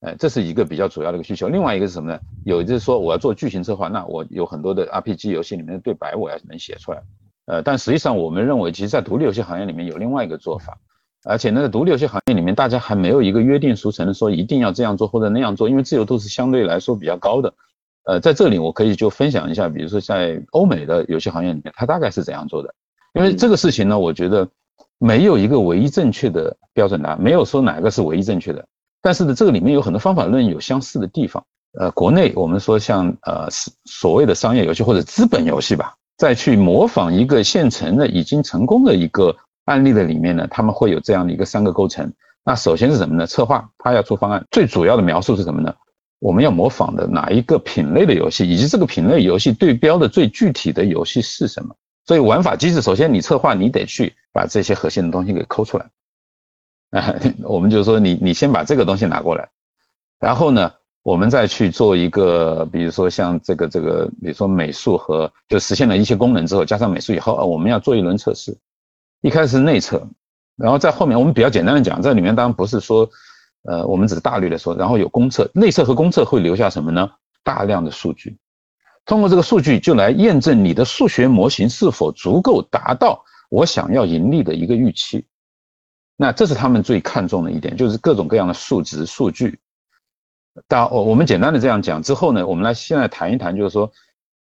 哎，这是一个比较主要的一个需求。另外一个是什么呢？有就是说，我要做剧情策划，那我有很多的 RPG 游戏里面的对白，我要能写出来。呃，但实际上我们认为，其实，在独立游戏行业里面有另外一个做法，而且那个独立游戏行业里面，大家还没有一个约定俗成的说一定要这样做或者那样做，因为自由度是相对来说比较高的。呃，在这里我可以就分享一下，比如说在欧美的游戏行业里面，它大概是怎样做的。因为这个事情呢，我觉得没有一个唯一正确的标准答案，没有说哪个是唯一正确的。但是呢，这个里面有很多方法论有相似的地方。呃，国内我们说像呃所谓的商业游戏或者资本游戏吧，再去模仿一个现成的已经成功的一个案例的里面呢，他们会有这样的一个三个构成。那首先是什么呢？策划，他要出方案，最主要的描述是什么呢？我们要模仿的哪一个品类的游戏，以及这个品类游戏对标的最具体的游戏是什么？所以玩法机制，首先你策划，你得去把这些核心的东西给抠出来。啊，<laughs> 我们就说，你你先把这个东西拿过来，然后呢，我们再去做一个，比如说像这个这个，比如说美术和就实现了一些功能之后，加上美术以后，啊我们要做一轮测试。一开始内测，然后在后面我们比较简单的讲，这里面当然不是说。呃，我们只是大略的说，然后有公测、内测和公测会留下什么呢？大量的数据，通过这个数据就来验证你的数学模型是否足够达到我想要盈利的一个预期。那这是他们最看重的一点，就是各种各样的数值数据。大我我们简单的这样讲之后呢，我们来现在谈一谈，就是说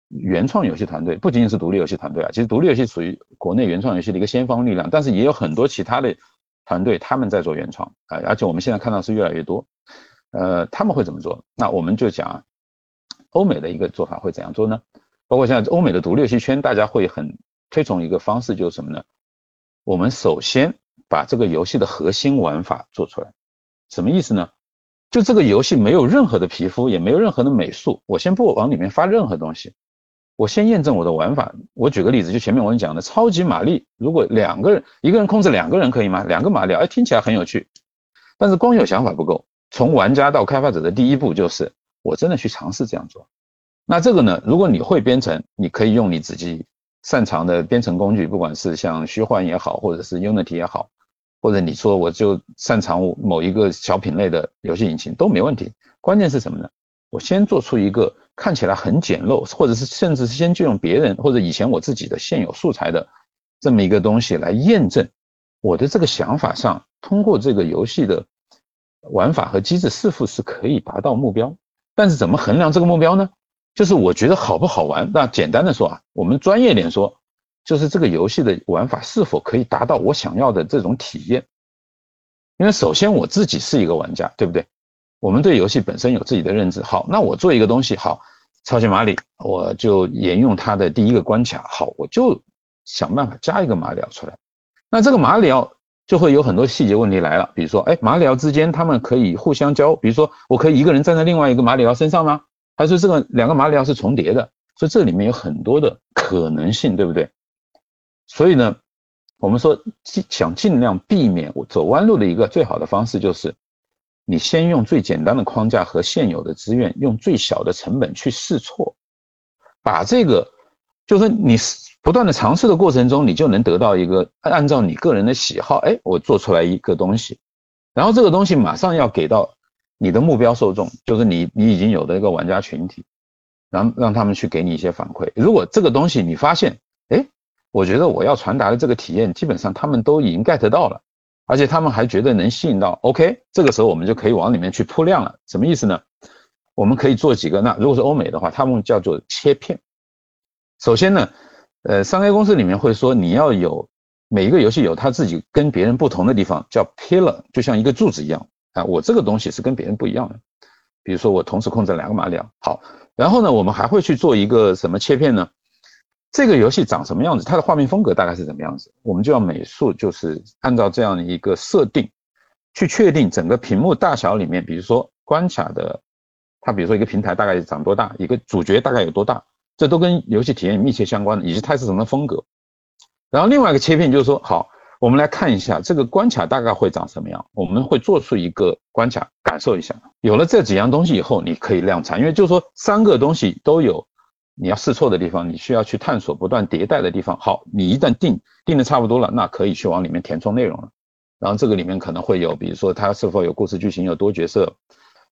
原创游戏团队不仅仅是独立游戏团队啊，其实独立游戏属于国内原创游戏的一个先锋力量，但是也有很多其他的。团队他们在做原创啊，而且我们现在看到是越来越多。呃，他们会怎么做？那我们就讲欧美的一个做法会怎样做呢？包括像欧美的独立游戏圈，大家会很推崇一个方式，就是什么呢？我们首先把这个游戏的核心玩法做出来。什么意思呢？就这个游戏没有任何的皮肤，也没有任何的美术，我先不往里面发任何东西。我先验证我的玩法。我举个例子，就前面我跟你讲的超级玛丽，如果两个人，一个人控制两个人可以吗？两个马里奥，哎，听起来很有趣。但是光有想法不够，从玩家到开发者的第一步就是我真的去尝试这样做。那这个呢，如果你会编程，你可以用你自己擅长的编程工具，不管是像虚幻也好，或者是 Unity 也好，或者你说我就擅长某一个小品类的游戏引擎都没问题。关键是什么呢？我先做出一个。看起来很简陋，或者是甚至是先就用别人或者以前我自己的现有素材的这么一个东西来验证我的这个想法上，通过这个游戏的玩法和机制是否是可以达到目标。但是怎么衡量这个目标呢？就是我觉得好不好玩。那简单的说啊，我们专业点说，就是这个游戏的玩法是否可以达到我想要的这种体验。因为首先我自己是一个玩家，对不对？我们对游戏本身有自己的认知。好，那我做一个东西，好，超级马里，我就沿用它的第一个关卡。好，我就想办法加一个马里奥出来。那这个马里奥就会有很多细节问题来了，比如说，哎，马里奥之间他们可以互相交，比如说，我可以一个人站在另外一个马里奥身上吗？还是这个两个马里奥是重叠的？所以这里面有很多的可能性，对不对？所以呢，我们说尽想尽量避免我走弯路的一个最好的方式就是。你先用最简单的框架和现有的资源，用最小的成本去试错，把这个，就是你不断的尝试的过程中，你就能得到一个按照你个人的喜好，哎，我做出来一个东西，然后这个东西马上要给到你的目标受众，就是你你已经有的一个玩家群体，然后让他们去给你一些反馈。如果这个东西你发现，哎，我觉得我要传达的这个体验，基本上他们都已经 get 到了，而且他们还觉得能吸引到。OK，这个时候我们就可以往里面去铺量了。什么意思呢？我们可以做几个。那如果是欧美的话，他们叫做切片。首先呢，呃，商业公司里面会说你要有每一个游戏有它自己跟别人不同的地方，叫 pillar，就像一个柱子一样啊。我这个东西是跟别人不一样的。比如说我同时控制两个马里奥。好，然后呢，我们还会去做一个什么切片呢？这个游戏长什么样子？它的画面风格大概是怎么样子？我们就要美术，就是按照这样的一个设定，去确定整个屏幕大小里面，比如说关卡的，它比如说一个平台大概长多大，一个主角大概有多大，这都跟游戏体验密切相关的，以及它是什么风格。然后另外一个切片就是说，好，我们来看一下这个关卡大概会长什么样，我们会做出一个关卡感受一下。有了这几样东西以后，你可以量产，因为就是说三个东西都有。你要试错的地方，你需要去探索、不断迭代的地方。好，你一旦定定的差不多了，那可以去往里面填充内容了。然后这个里面可能会有，比如说它是否有故事剧情、有多角色，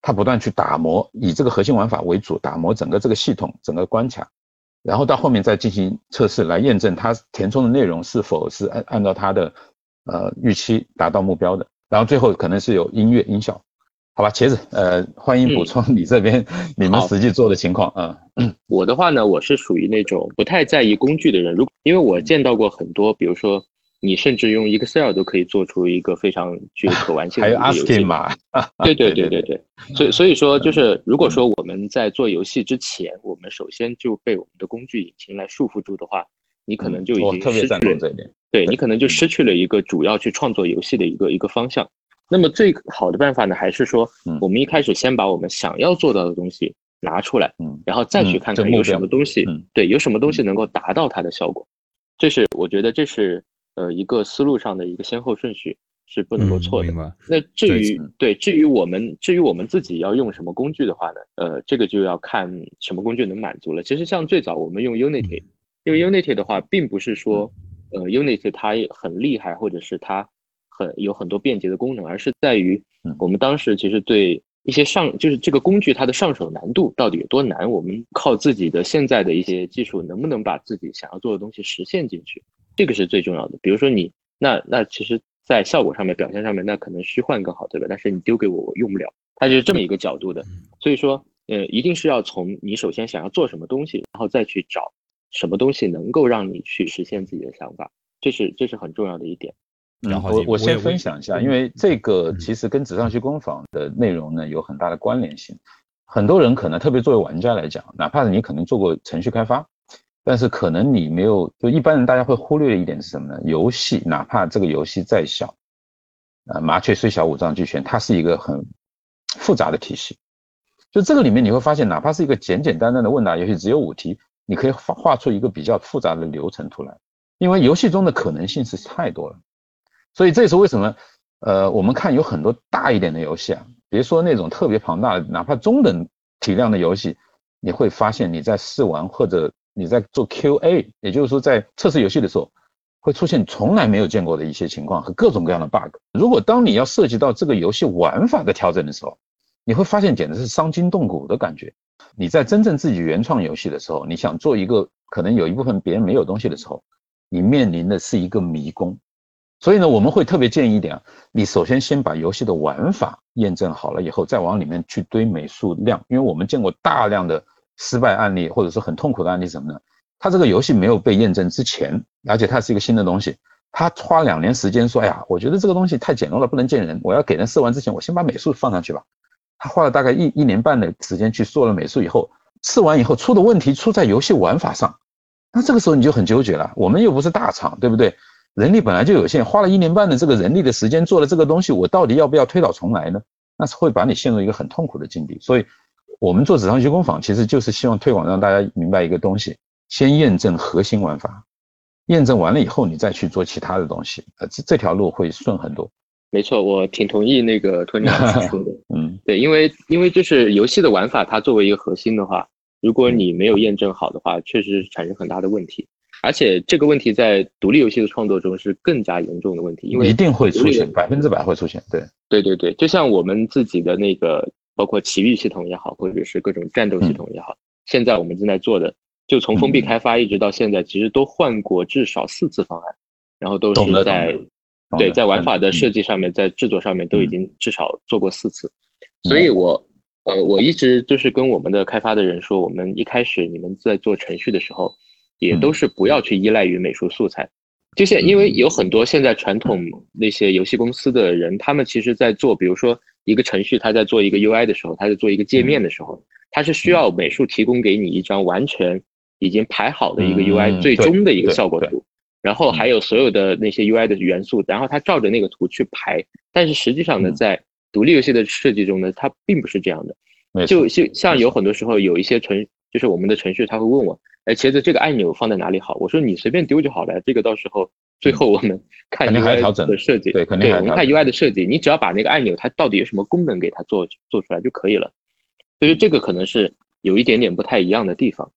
它不断去打磨，以这个核心玩法为主，打磨整个这个系统、整个关卡，然后到后面再进行测试，来验证它填充的内容是否是按按照它的呃预期达到目标的。然后最后可能是有音乐音效。好吧，茄子，呃，欢迎补充你这边你们实际做的情况啊。我的话呢，我是属于那种不太在意工具的人，如因为我见到过很多，比如说你甚至用 Excel 都可以做出一个非常具有可玩性的游戏。还有 ASCII 码。对对对对对，所以所以说就是如果说我们在做游戏之前，我们首先就被我们的工具引擎来束缚住的话，你可能就已经失去了这一点。对你可能就失去了一个主要去创作游戏的一个一个方向。那么最好的办法呢，还是说，我们一开始先把我们想要做到的东西拿出来，嗯，然后再去看看有什么东西，对，有什么东西能够达到它的效果。这是我觉得这是呃一个思路上的一个先后顺序是不能够错的。那至于对至于我们至于我们自己要用什么工具的话呢，呃，这个就要看什么工具能满足了。其实像最早我们用 Unity，因为 Unity 的话，并不是说呃 Unity 它很厉害，或者是它。很有很多便捷的功能，而是在于我们当时其实对一些上就是这个工具它的上手难度到底有多难，我们靠自己的现在的一些技术能不能把自己想要做的东西实现进去，这个是最重要的。比如说你那那其实，在效果上面表现上面，那可能虚幻更好，对吧？但是你丢给我，我用不了，它就是这么一个角度的。所以说，呃，一定是要从你首先想要做什么东西，然后再去找什么东西能够让你去实现自己的想法，这是这是很重要的一点。然后我我先分享一下，因为这个其实跟纸上去工坊的内容呢有很大的关联性。很多人可能特别作为玩家来讲，哪怕是你可能做过程序开发，但是可能你没有，就一般人大家会忽略的一点是什么呢？游戏哪怕这个游戏再小，啊，麻雀虽小五脏俱全，它是一个很复杂的体系。就这个里面你会发现，哪怕是一个简简单单的问答游戏，只有五题，你可以画画出一个比较复杂的流程图来，因为游戏中的可能性是太多了。所以这也是为什么，呃，我们看有很多大一点的游戏啊，别说那种特别庞大的，哪怕中等体量的游戏，你会发现你在试玩或者你在做 QA，也就是说在测试游戏的时候，会出现从来没有见过的一些情况和各种各样的 bug。如果当你要涉及到这个游戏玩法的调整的时候，你会发现简直是伤筋动骨的感觉。你在真正自己原创游戏的时候，你想做一个可能有一部分别人没有东西的时候，你面临的是一个迷宫。所以呢，我们会特别建议一点啊，你首先先把游戏的玩法验证好了以后，再往里面去堆美术量。因为我们见过大量的失败案例，或者说很痛苦的案例，什么呢？他这个游戏没有被验证之前，而且它是一个新的东西，他花两年时间说，哎呀，我觉得这个东西太简陋了，不能见人，我要给人试完之前，我先把美术放上去吧。他花了大概一一年半的时间去做了美术以后，试完以后出的问题出在游戏玩法上，那这个时候你就很纠结了。我们又不是大厂，对不对？人力本来就有限，花了一年半的这个人力的时间做了这个东西，我到底要不要推倒重来呢？那是会把你陷入一个很痛苦的境地。所以，我们做纸上学工坊，其实就是希望推广让大家明白一个东西：先验证核心玩法，验证完了以后，你再去做其他的东西，呃，这这条路会顺很多。没错，我挺同意那个托尼老师说的。<laughs> 嗯，对，因为因为就是游戏的玩法，它作为一个核心的话，如果你没有验证好的话，确实产生很大的问题。而且这个问题在独立游戏的创作中是更加严重的问题，因为一定会出现，百分之百会出现。对，对对对，就像我们自己的那个，包括奇遇系统也好，或者是各种战斗系统也好，现在我们正在做的，就从封闭开发一直到现在，其实都换过至少四次方案，然后都是在对在玩法的设计上面，在制作上面都已经至少做过四次。所以我呃我一直就是跟我们的开发的人说，我们一开始你们在做程序的时候，也都是不要去依赖于美术素材。就现因为有很多现在传统那些游戏公司的人，他们其实在做，比如说一个程序，他在做一个 UI 的时候，他在做一个界面的时候，他是需要美术提供给你一张完全已经排好的一个 UI 最终的一个效果图，然后还有所有的那些 UI 的元素，然后他照着那个图去排。但是实际上呢，在独立游戏的设计中呢，它并不是这样的。就就像有很多时候有一些程，就是我们的程序，他会问我。哎，茄子，这个按钮放在哪里好？我说你随便丢就好了。这个到时候最后我们看 UI 的设计，对，肯定对，我们看 UI 的设计，你只要把那个按钮它到底有什么功能给它做做出来就可以了。所以这个可能是有一点点不太一样的地方。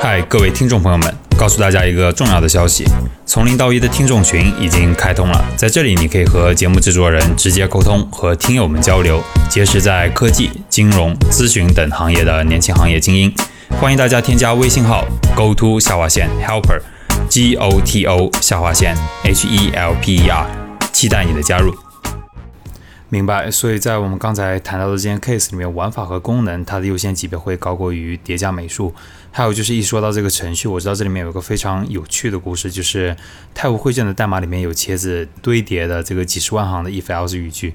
嗨，各位听众朋友们，告诉大家一个重要的消息：从零到一的听众群已经开通了，在这里你可以和节目制作人直接沟通，和听友们交流，结识在科技、金融、咨询等行业的年轻行业精英。欢迎大家添加微信号 go to 下划线 helper g o t o 下划线 h e l p e r，期待你的加入。明白。所以在我们刚才谈到的这件 case 里面，玩法和功能它的优先级别会高过于叠加美术。还有就是一说到这个程序，我知道这里面有个非常有趣的故事，就是太湖绘卷的代码里面有茄子堆叠的这个几十万行的 if else 语句。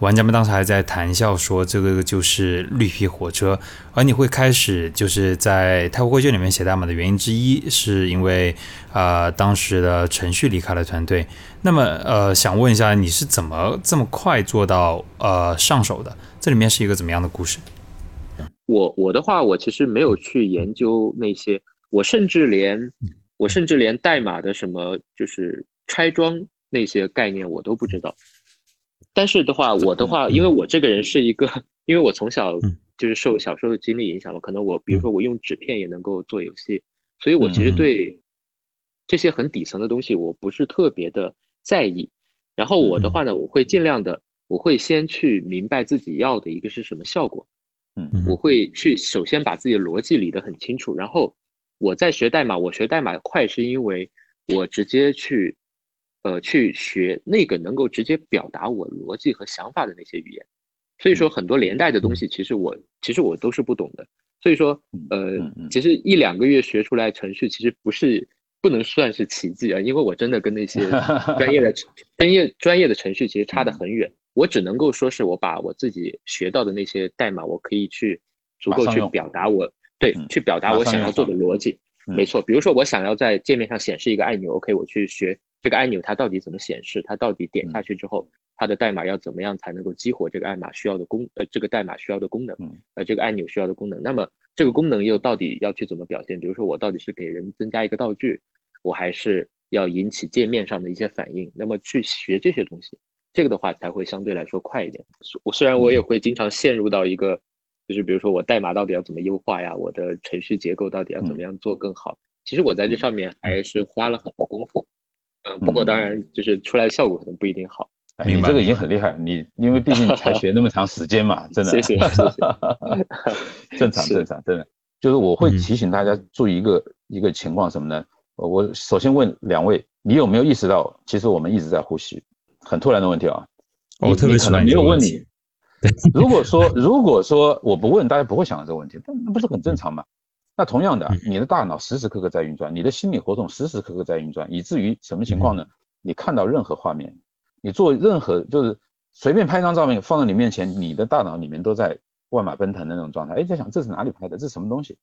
玩家们当时还在谈笑说这个就是绿皮火车，而你会开始就是在太湖绘卷里面写代码的原因之一，是因为啊当时的程序离开了团队。那么呃想问一下，你是怎么这么快做到呃上手的？这里面是一个怎么样的故事？我我的话，我其实没有去研究那些，我甚至连我甚至连代码的什么就是拆装那些概念我都不知道。但是的话，我的话，因为我这个人是一个，因为我从小就是受小时候的经历影响了，可能我比如说我用纸片也能够做游戏，所以我其实对这些很底层的东西我不是特别的在意。然后我的话呢，我会尽量的，我会先去明白自己要的一个是什么效果，嗯，我。会去首先把自己的逻辑理得很清楚，然后我在学代码，我学代码快是因为我直接去。呃，去学那个能够直接表达我逻辑和想法的那些语言，所以说很多连带的东西，其实我其实我都是不懂的。所以说，呃，其实一两个月学出来程序，其实不是不能算是奇迹啊，因为我真的跟那些 <laughs> 专业的专业专业的程序其实差得很远。我只能够说是我把我自己学到的那些代码，我可以去足够去表达我对去表达我想要做的逻辑。没错，比如说我想要在界面上显示一个按钮，OK，我去学。这个按钮它到底怎么显示？它到底点下去之后，它的代码要怎么样才能够激活这个代码需要的功？呃，这个代码需要的功能，呃，这个按钮需要的功能。那么这个功能又到底要去怎么表现？比如说我到底是给人增加一个道具，我还是要引起界面上的一些反应？那么去学这些东西，这个的话才会相对来说快一点。我虽然我也会经常陷入到一个，就是比如说我代码到底要怎么优化呀？我的程序结构到底要怎么样做更好？其实我在这上面还是花了很多功夫。嗯，不过当然就是出来的效果可能不一定好。你这个已经很厉害，你因为毕竟才学那么长时间嘛，真的。谢谢谢谢。<laughs> 正常正常，真的。就是我会提醒大家注意一个一个情况什么呢？我首先问两位，你有没有意识到，其实我们一直在呼吸？很突然的问题啊。我特别可能没有问你。如果说如果说我不问，大家不会想到这个问题，那那不是很正常吗？那同样的，你的大脑时时刻刻在运转，你的心理活动时时刻刻在运转，以至于什么情况呢？你看到任何画面，你做任何就是随便拍张照片放到你面前，你的大脑里面都在万马奔腾的那种状态。哎，在想这是哪里拍的？这是什么东西？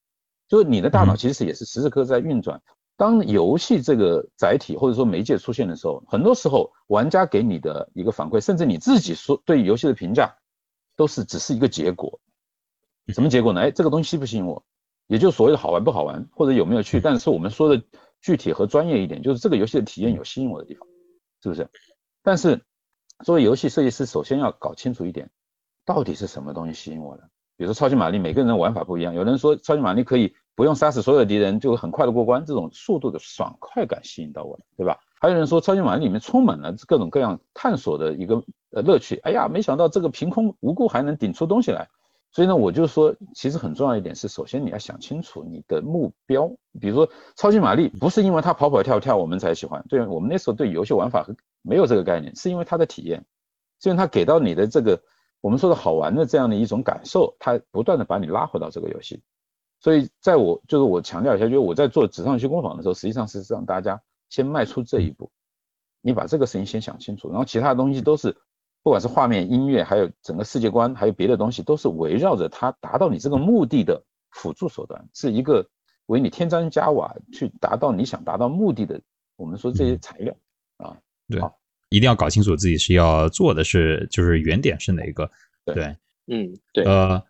就是你的大脑其实也是时时刻刻在运转。当游戏这个载体或者说媒介出现的时候，很多时候玩家给你的一个反馈，甚至你自己说对游戏的评价，都是只是一个结果。什么结果呢？哎，这个东西吸不吸引我？也就所谓的好玩不好玩，或者有没有趣，但是我们说的具体和专业一点，就是这个游戏的体验有吸引我的地方，是不是？但是作为游戏设计师，首先要搞清楚一点，到底是什么东西吸引我的？比如说超级玛丽，每个人的玩法不一样，有人说超级玛丽可以不用杀死所有的敌人就很快的过关，这种速度的爽快感吸引到我了，对吧？还有人说超级玛丽里面充满了各种各样探索的一个呃乐趣，哎呀，没想到这个凭空无故还能顶出东西来。所以呢，我就说，其实很重要一点是，首先你要想清楚你的目标。比如说超级玛丽，不是因为它跑跑跳跳我们才喜欢，对我们那时候对游戏玩法没有这个概念，是因为它的体验，是因为它给到你的这个我们说的好玩的这样的一种感受，它不断的把你拉回到这个游戏。所以在我就是我强调一下，就是我在做纸上游戏工坊的时候，实际上是让大家先迈出这一步，你把这个事情先想清楚，然后其他的东西都是。不管是画面、音乐，还有整个世界观，还有别的东西，都是围绕着它达到你这个目的的辅助手段，是一个为你添砖加瓦去达到你想达到目的的。我们说这些材料啊，对，一定要搞清楚自己是要做的是，就是原点是哪一个。对，嗯，对，呃。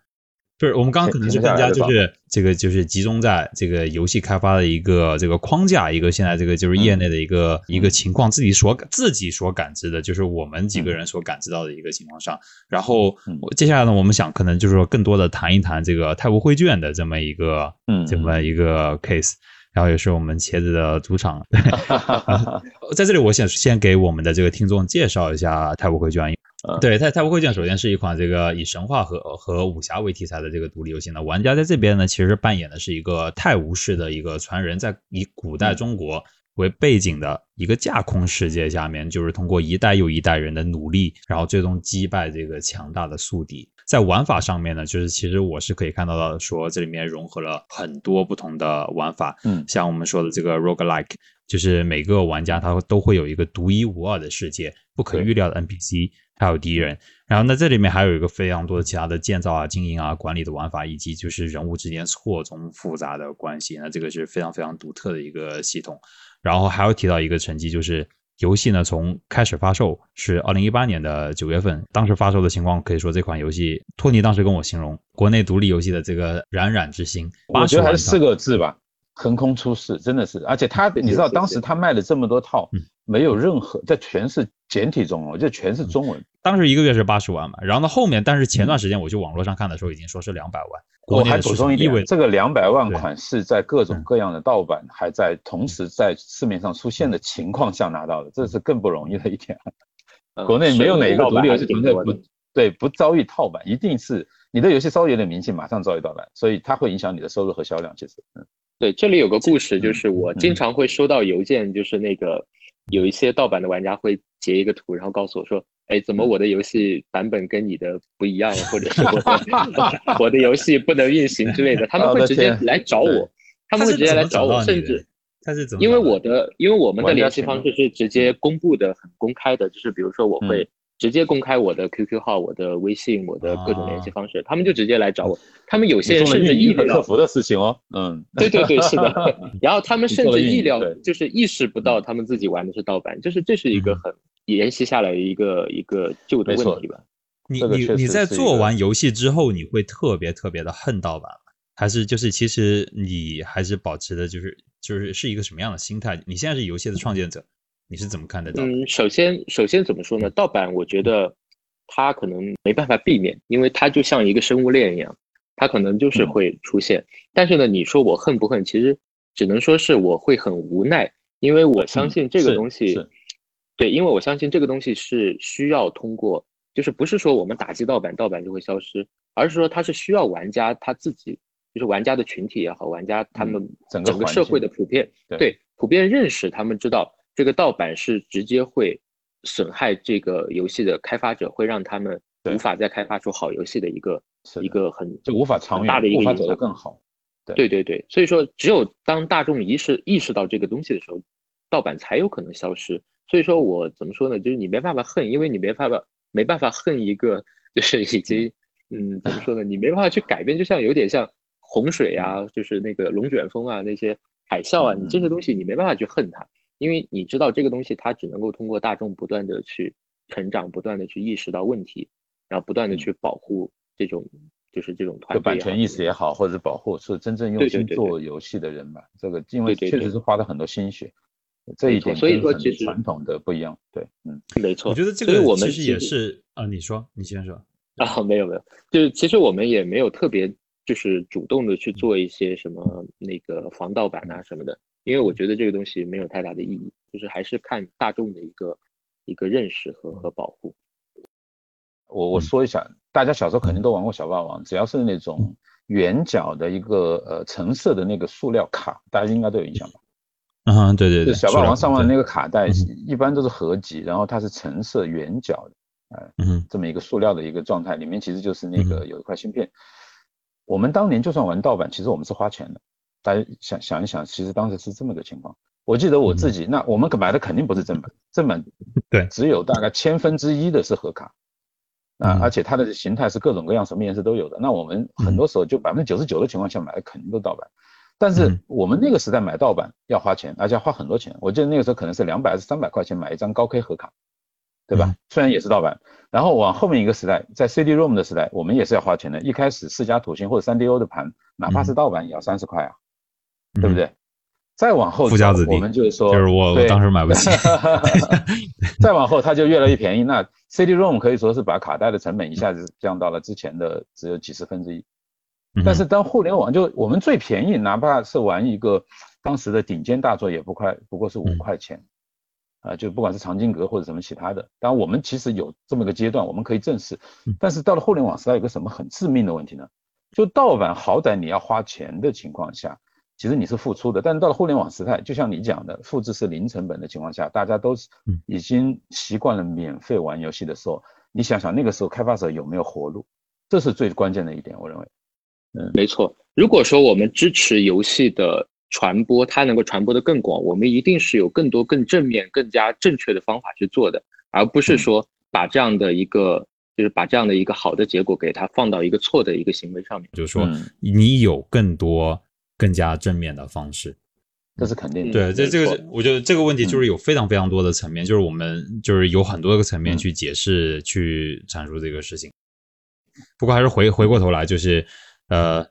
就是我们刚刚可能是更加就是这个就是集中在这个游戏开发的一个这个框架，一个现在这个就是业内的一个一个情况，自己所自己所感知的，就是我们几个人所感知到的一个情况上。然后接下来呢，我们想可能就是说更多的谈一谈这个泰晤绘卷的这么一个嗯这么一个 case，然后也是我们茄子的主场。<laughs> 在这里，我想先给我们的这个听众介绍一下泰晤绘卷。对，泰泰晤绘卷首先是一款这个以神话和和武侠为题材的这个独立游戏呢。玩家在这边呢，其实扮演的是一个泰晤士的一个传人，在以古代中国为背景的一个架空世界下面，就是通过一代又一代人的努力，然后最终击败这个强大的宿敌。在玩法上面呢，就是其实我是可以看到的，说这里面融合了很多不同的玩法，嗯，像我们说的这个 roguelike，就是每个玩家他都会有一个独一无二的世界，不可预料的 NPC。还有敌人，然后那这里面还有一个非常多的其他的建造啊、经营啊、管理的玩法，以及就是人物之间错综复杂的关系，那这个是非常非常独特的一个系统。然后还要提到一个成绩，就是游戏呢从开始发售是二零一八年的九月份，当时发售的情况可以说这款游戏，托尼当时跟我形容国内独立游戏的这个冉冉之星，我觉得还是四个字吧，横空出世，真的是，而且他你知道当时他卖了这么多套。没有任何，在全是简体中哦，就全是中文。当时一个月是八十万嘛，然后呢后面，但是前段时间我去网络上看的时候，已经说是两百万。我还补充一点，这个两百万款是在各种各样的盗版还在同时在市面上出现的情况下拿到的，这是更不容易的一点。<laughs> 国内没有哪一个独立游戏团队不对不遭遇盗版，一定是你的游戏稍微有点名气，马上遭遇盗版，所以它会影响你的收入和销量。其实，嗯，对，这里有个故事，就是我经常会收到邮件，就是那个。有一些盗版的玩家会截一个图，然后告诉我说：“哎，怎么我的游戏版本跟你的不一样，或者是我的 <laughs> 我的游戏不能运行之类的。”他们会直接来找我，他们会直接来找我，甚至他是怎么？因为我的，因为我们的联系方式是直接公布的，很公开的，就是比如说我会。直接公开我的 QQ 号、我的微信、我的各种联系方式，他们就直接来找我。他们有些人甚至意料客服的事情哦，嗯，对对对，是的。<laughs> 然后他们甚至意料就是意识不到他们自己玩的是盗版，就是这是一个很沿袭下来的一个一个旧的问题吧。你你你在做完游戏之后，你会特别特别的恨盗版吗？还是就是其实你还是保持的就是就是是一个什么样的心态？你现在是游戏的创建者。你是怎么看的？嗯，首先，首先怎么说呢？盗版，我觉得它可能没办法避免，因为它就像一个生物链一样，它可能就是会出现。但是呢，你说我恨不恨？其实只能说是我会很无奈，因为我相信这个东西，对，因为我相信这个东西是需要通过，就是不是说我们打击盗版，盗版就会消失，而是说它是需要玩家他自己，就是玩家的群体也好，玩家他们整个社会的普遍，对，普遍认识，他们知道。这个盗版是直接会损害这个游戏的开发者，会让他们无法再开发出好游戏的一个一个很就无法长远大的一个影响更好。对对对，所以说只有当大众意识意识到这个东西的时候，盗版才有可能消失。所以说我怎么说呢？就是你没办法恨，因为你没办法没办法恨一个就是已经嗯怎么说呢？你没办法去改变，就像有点像洪水啊，就是那个龙卷风啊，那些海啸啊，你这些东西你没办法去恨它。因为你知道这个东西，它只能够通过大众不断的去成长，不断的去意识到问题，然后不断的去保护这种，就是这种团队版权意识也好，或者是保护是真正用心做游戏的人吧。这个因为确实是花了很多心血，这一点所以说其实传统的不一样。对，嗯，没错。我觉得这个其实也是啊，你说，你先说啊，没有没有，就是其实我们也没有特别就是主动的去做一些什么那个防盗版啊什么的。因为我觉得这个东西没有太大的意义，就是还是看大众的一个一个认识和和保护。我我说一下，大家小时候肯定都玩过小霸王，只要是那种圆角的一个呃橙色的那个塑料卡，大家应该都有印象吧？嗯，对对对，小霸王上面那个卡带一般都是合集，然后它是橙色圆角的，哎，嗯，这么一个塑料的一个状态，里面其实就是那个有一块芯片。我们当年就算玩盗版，其实我们是花钱的。大家想想一想，其实当时是这么个情况。我记得我自己，那我们买的肯定不是正版，正版 <laughs> 对，只有大概千分之一的是盒卡，啊，而且它的形态是各种各样，什么颜色都有的。那我们很多时候就百分之九十九的情况下买的肯定都盗版。但是我们那个时代买盗版要花钱，而且要花很多钱。我记得那个时候可能是两百还是三百块钱买一张高 K 盒卡，对吧？虽然也是盗版。然后往后面一个时代，在 CD-ROM 的时代，我们也是要花钱的。一开始四加土星或者三 DO 的盘，哪怕是盗版也要三十块啊，对不对？再往后，富家子弟，我们就是说，就是我我当时买不起。<laughs> 再往后，它就越来越便宜。那 CD-ROM 可以说是把卡带的成本一下子降到了之前的只有几十分之一。但是当互联网就我们最便宜，哪怕是玩一个当时的顶尖大作，也不快，不过是五块钱。啊，就不管是长津阁或者什么其他的，当然我们其实有这么个阶段，我们可以正视。但是到了互联网时代，有个什么很致命的问题呢？就盗版好歹你要花钱的情况下。其实你是付出的，但是到了互联网时代，就像你讲的，复制是零成本的情况下，大家都是已经习惯了免费玩游戏的时候，你想想那个时候开发者有没有活路？这是最关键的一点，我认为。嗯，没错。如果说我们支持游戏的传播，它能够传播的更广，我们一定是有更多更正面、更加正确的方法去做的，而不是说把这样的一个，就是把这样的一个好的结果给它放到一个错的一个行为上面，就是说你有更多。更加正面的方式，这是肯定的。对，这这个是我觉得这个问题就是有非常非常多的层面，就是我们就是有很多个层面去解释、去阐述这个事情。不过还是回回过头来，就是呃。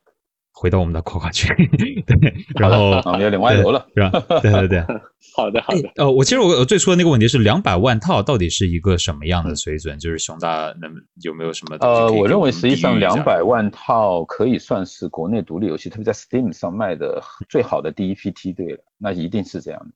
回到我们的夸夸群，<laughs> 对，然后 <laughs> 有点歪楼了，是吧？对对对，<laughs> 好的好的。呃，我其实我我最初的那个问题是两百万套到底是一个什么样的水准？就是熊大能有没有什么？呃，我认为实际上两百万套可以算是国内独立游戏，特别在 Steam 上卖的最好的第一批梯队了，那一定是这样的。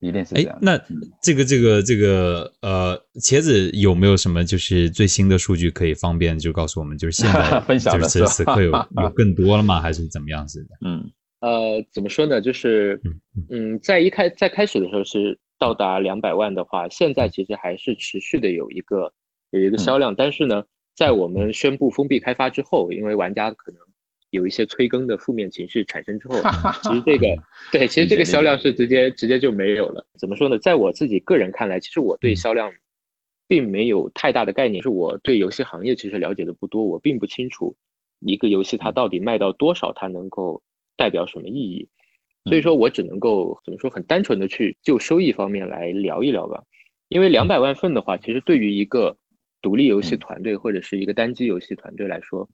一定是这样。那这个这个这个呃，茄子有没有什么就是最新的数据可以方便就告诉我们？就是现在 <laughs> 分享就是此刻有 <laughs> 有更多了吗？还是怎么样子的？嗯呃，怎么说呢？就是嗯，在一开在开始的时候是到达两百万的话，现在其实还是持续的有一个有一个销量，但是呢，在我们宣布封闭开发之后，因为玩家可能。有一些催更的负面情绪产生之后，其实这个对，其实这个销量是直接直接就没有了。怎么说呢？在我自己个人看来，其实我对销量并没有太大的概念，是我对游戏行业其实了解的不多，我并不清楚一个游戏它到底卖到多少，它能够代表什么意义。所以说我只能够怎么说，很单纯的去就收益方面来聊一聊吧。因为两百万份的话，其实对于一个独立游戏团队或者是一个单机游戏团队来说，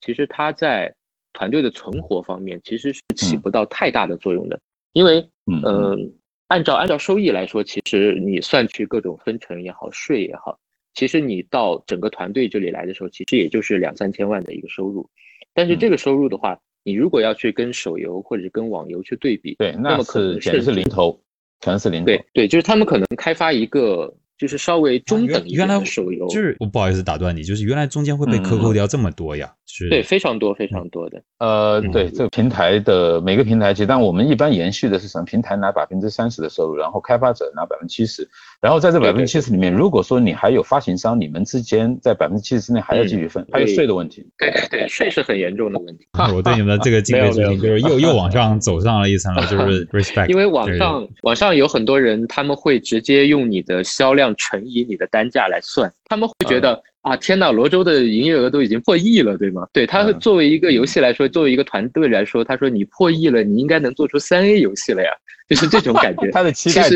其实它在团队的存活方面其实是起不到太大的作用的，因为，嗯，按照按照收益来说，其实你算去各种分成也好，税也好，其实你到整个团队这里来的时候，其实也就是两三千万的一个收入。但是这个收入的话，你如果要去跟手游或者跟网游去对比，对，那么可能全是零头，全是零头。对对，就是他们可能开发一个。就是稍微中等一点的手游，就是我不好意思打断你，就是原来中间会被克扣掉这么多呀？是，对，非常多非常多的。呃，对，这个平台的每个平台，其实但我们一般延续的是什么？平台拿百分之三十的收入，然后开发者拿百分之七十，然后在这百分之七十里面，如果说你还有发行商，你们之间在百分之七十之内还要继续分，还有税的问题。对对对，税是很严重的问题。我对你们的这个 <laughs> 敬佩之情，就是又又往上走上了一层了，<laughs> 就是 respect。因为网上网上有很多人，他们会直接用你的销量乘以你的。单价来算，他们会觉得啊，天呐，罗州的营业额都已经破亿了，对吗？对他作为一个游戏来说，作为一个团队来说，他说你破亿了，你应该能做出三 A 游戏了呀。就是这种感觉，<laughs> 他的期待，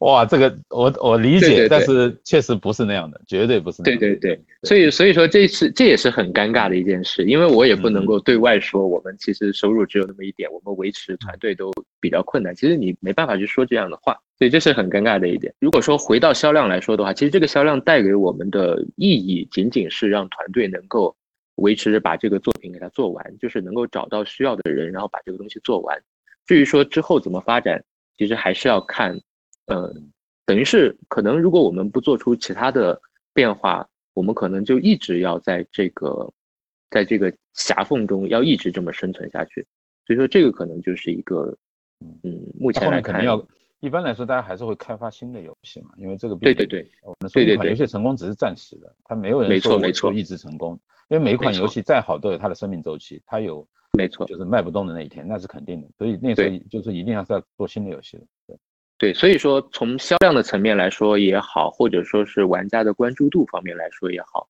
哇，这个我我理解，但是确实不是那样的，绝对不是那样。对对对，所以所以说这是这也是很尴尬的一件事，因为我也不能够对外说我们其实收入只有那么一点，我们维持团队都比较困难。其实你没办法去说这样的话，所以这是很尴尬的一点。如果说回到销量来说的话，其实这个销量带给我们的意义，仅仅是让团队能够维持着把这个作品给它做完，就是能够找到需要的人，然后把这个东西做完。至于说之后怎么发展，其实还是要看，呃，等于是可能如果我们不做出其他的变化，我们可能就一直要在这个，在这个狭缝中要一直这么生存下去。所以说，这个可能就是一个，嗯，目前来看，要一般来说，大家还是会开发新的游戏嘛，因为这个对对对，我们说一款游戏成功只是暂时的，它没有人说没错一直成功，因为每一款游戏再好都有它的生命周期，它有没错，就是卖不动的那一天，那是肯定的。所以那时候就是一定要在做新的游戏的，对。对，所以说从销量的层面来说也好，或者说是玩家的关注度方面来说也好，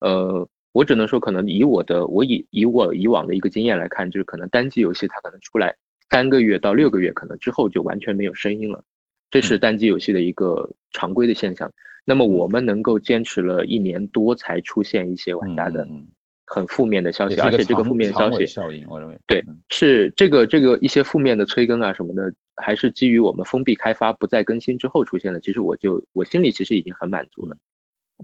呃，我只能说可能以我的我以以我以往的一个经验来看，就是可能单机游戏它可能出来三个月到六个月，可能之后就完全没有声音了，这是单机游戏的一个常规的现象。那么我们能够坚持了一年多才出现一些玩家的。很负面的消息，而且这个负面消息效应，我认为对，是这个这个一些负面的催更啊什么的，还是基于我们封闭开发不再更新之后出现的。其实我就我心里其实已经很满足了。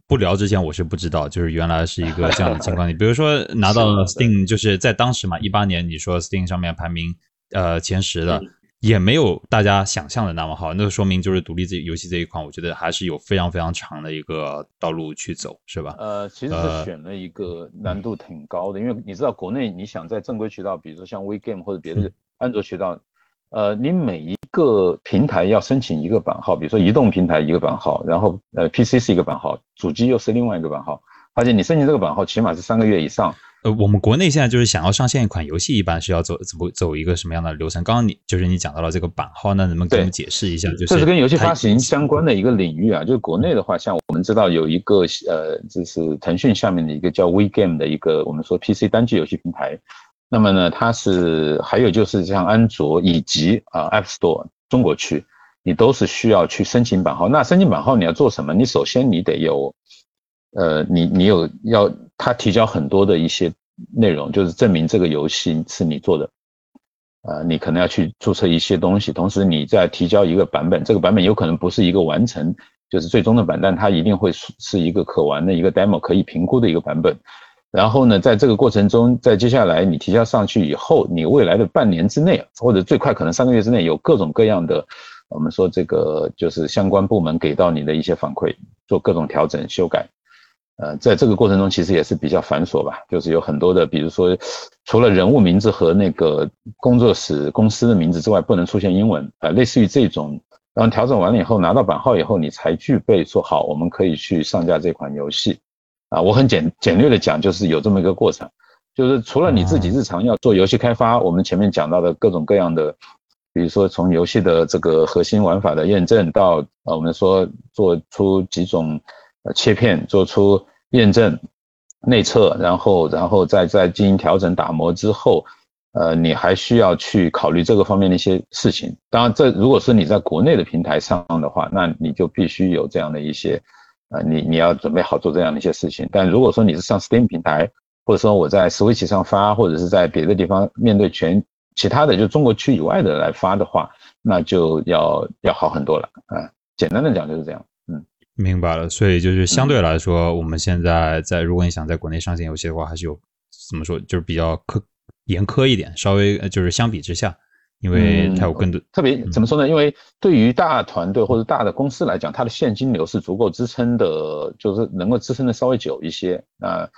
不聊之前我是不知道，就是原来是一个这样的情况。你比如说拿 <laughs> 到了 Steam，就是在当时嘛，一八年你说 Steam 上面排名呃前十的。也没有大家想象的那么好，那说明就是独立这游戏这一款，我觉得还是有非常非常长的一个道路去走，是吧？呃，其实是选了一个难度挺高的，因为你知道国内你想在正规渠道，比如说像 WeGame 或者别的安卓渠道，呃，你每一个平台要申请一个版号，比如说移动平台一个版号，然后呃 PC 是一个版号，主机又是另外一个版号，而且你申请这个版号起码是三个月以上。呃，我们国内现在就是想要上线一款游戏，一般是要走怎么走一个什么样的流程？刚刚你就是你讲到了这个版号，那能不能给我们解释一下？就是这是跟游戏发行相关的一个领域啊。就是国内的话，像我们知道有一个呃，就是腾讯下面的一个叫 WeGame 的一个我们说 PC 单机游戏平台。那么呢，它是还有就是像安卓以及啊 App Store 中国区，你都是需要去申请版号。那申请版号你要做什么？你首先你得有。呃，你你有要他提交很多的一些内容，就是证明这个游戏是你做的，呃，你可能要去注册一些东西，同时你再提交一个版本，这个版本有可能不是一个完成，就是最终的版，但它一定会是一个可玩的一个 demo，可以评估的一个版本。然后呢，在这个过程中，在接下来你提交上去以后，你未来的半年之内，或者最快可能三个月之内，有各种各样的，我们说这个就是相关部门给到你的一些反馈，做各种调整修改。呃，在这个过程中，其实也是比较繁琐吧，就是有很多的，比如说，除了人物名字和那个工作室公司的名字之外，不能出现英文，呃，类似于这种。然后调整完了以后，拿到版号以后，你才具备说好，我们可以去上架这款游戏。啊，我很简简略的讲，就是有这么一个过程，就是除了你自己日常要做游戏开发，我们前面讲到的各种各样的，比如说从游戏的这个核心玩法的验证到，呃，我们说做出几种。呃，切片做出验证、内测，然后，然后再再进行调整、打磨之后，呃，你还需要去考虑这个方面的一些事情。当然，这如果是你在国内的平台上的话，那你就必须有这样的一些，呃，你你要准备好做这样的一些事情。但如果说你是上 Steam 平台，或者说我在 Switch 上发，或者是在别的地方面对全其他的就中国区以外的来发的话，那就要要好很多了啊。简单的讲就是这样。明白了，所以就是相对来说，我们现在在如果你想在国内上线游戏的话，还是有怎么说，就是比较苛严苛一点，稍微就是相比之下，因为它有更多特别怎么说呢？因为对于大团队或者大的公司来讲，它的现金流是足够支撑的，就是能够支撑的稍微久一些啊。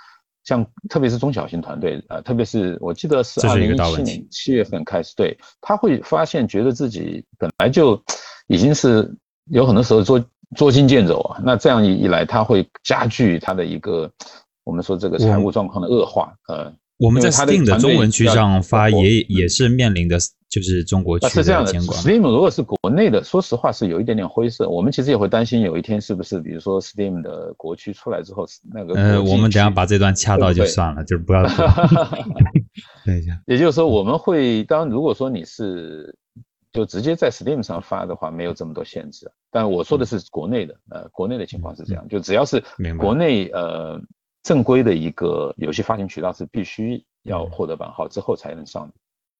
像特别是中小型团队啊，特别是我记得是二零一七年七月份开始，对他会发现觉得自己本来就已经是有很多时候做。捉襟见肘啊，那这样一一来，它会加剧它的一个，我们说这个财务状况的恶化。呃，我们在 Steam 的中文区上发也也是面临的，就是中国区的监管。Steam 如果是国内的，说实话是有一点点灰色。我们其实也会担心有一天是不是，比如说 Steam 的国区出来之后，那个呃，我们等下把这段掐到就算了，就是不要。<laughs> 等一下，也就是说，我们会当如果说你是。就直接在 Steam 上发的话，没有这么多限制。但我说的是国内的，呃，国内的情况是这样，就只要是国内呃正规的一个游戏发行渠道，是必须要获得版号之后才能上的。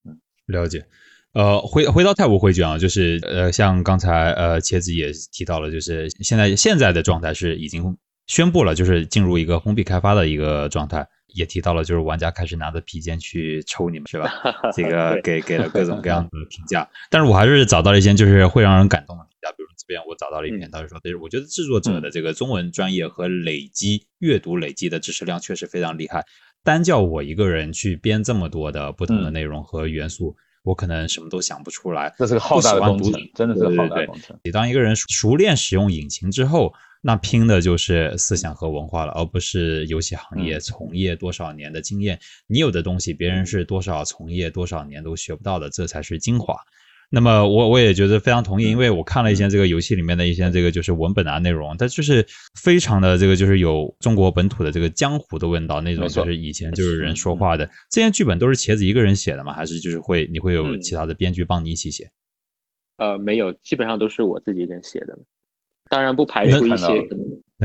嗯，了解。呃，回回到太古汇卷啊，就是呃，像刚才呃茄子也提到了，就是现在现在的状态是已经宣布了，就是进入一个封闭开发的一个状态。也提到了，就是玩家开始拿着皮筋去抽你们，是吧？<laughs> 这个给给了各种各样的 <laughs> 评价，但是我还是找到了一些就是会让人感动的评价，比如这边我找到了一篇，他就说，就是我觉得制作者的这个中文专业和累积阅读累积的知识量确实非常厉害。单叫我一个人去编这么多的不同的内容和元素，我可能什么都想不出来。这是个浩大的工程，真的是浩大的工程。你当一个人熟练使用引擎之后，那拼的就是思想和文化了，而不是游戏行业从业多少年的经验。你有的东西，别人是多少从业多少年都学不到的，这才是精华。那么我我也觉得非常同意，因为我看了一些这个游戏里面的一些这个就是文本啊内容，它就是非常的这个就是有中国本土的这个江湖的味道，那种就是以前就是人说话的。这些剧本都是茄子一个人写的吗？还是就是会你会有其他的编剧帮你一起写？呃，没有，基本上都是我自己一个人写的。当然不排除一些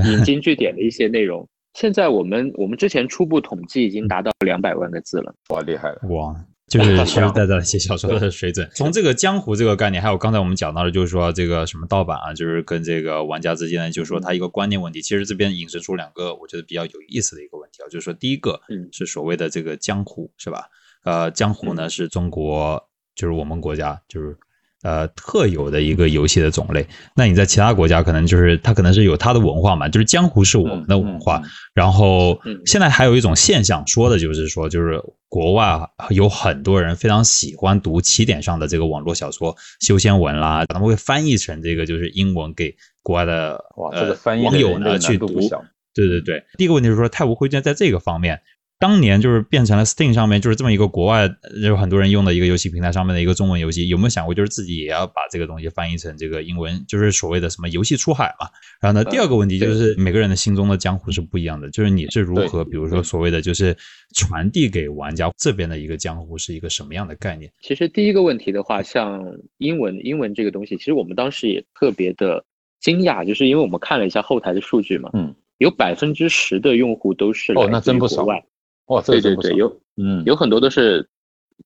引经据典的一些内容。现在我们我们之前初步统计已经达到两百万个字了，哇，厉害了，哇。就是实实在在写小说的水准。从这个江湖这个概念，还有刚才我们讲到的，就是说这个什么盗版啊，就是跟这个玩家之间，就是说他一个观念问题。其实这边引申出两个我觉得比较有意思的一个问题啊，就是说第一个是所谓的这个江湖，是吧？呃，江湖呢是中国，就是我们国家，就是。呃，特有的一个游戏的种类，那你在其他国家可能就是它可能是有它的文化嘛，就是江湖是我们的文化。然后现在还有一种现象，说的就是说，就是国外有很多人非常喜欢读起点上的这个网络小说、修仙文啦，他们会翻译成这个就是英文给国外的呃网友呢去读。对对对，第一个问题是说，太无灰烬在这个方面。当年就是变成了 Steam 上面就是这么一个国外有很多人用的一个游戏平台上面的一个中文游戏，有没有想过就是自己也要把这个东西翻译成这个英文，就是所谓的什么游戏出海嘛？然后呢，第二个问题就是每个人的心中的江湖是不一样的，就是你是如何，比如说所谓的就是传递给玩家这边的一个江湖是一个什么样的概念？其实第一个问题的话，像英文英文这个东西，其实我们当时也特别的惊讶，就是因为我们看了一下后台的数据嘛，嗯，有百分之十的用户都是哦，那真不少。哇，对对对，有，嗯，有很多都是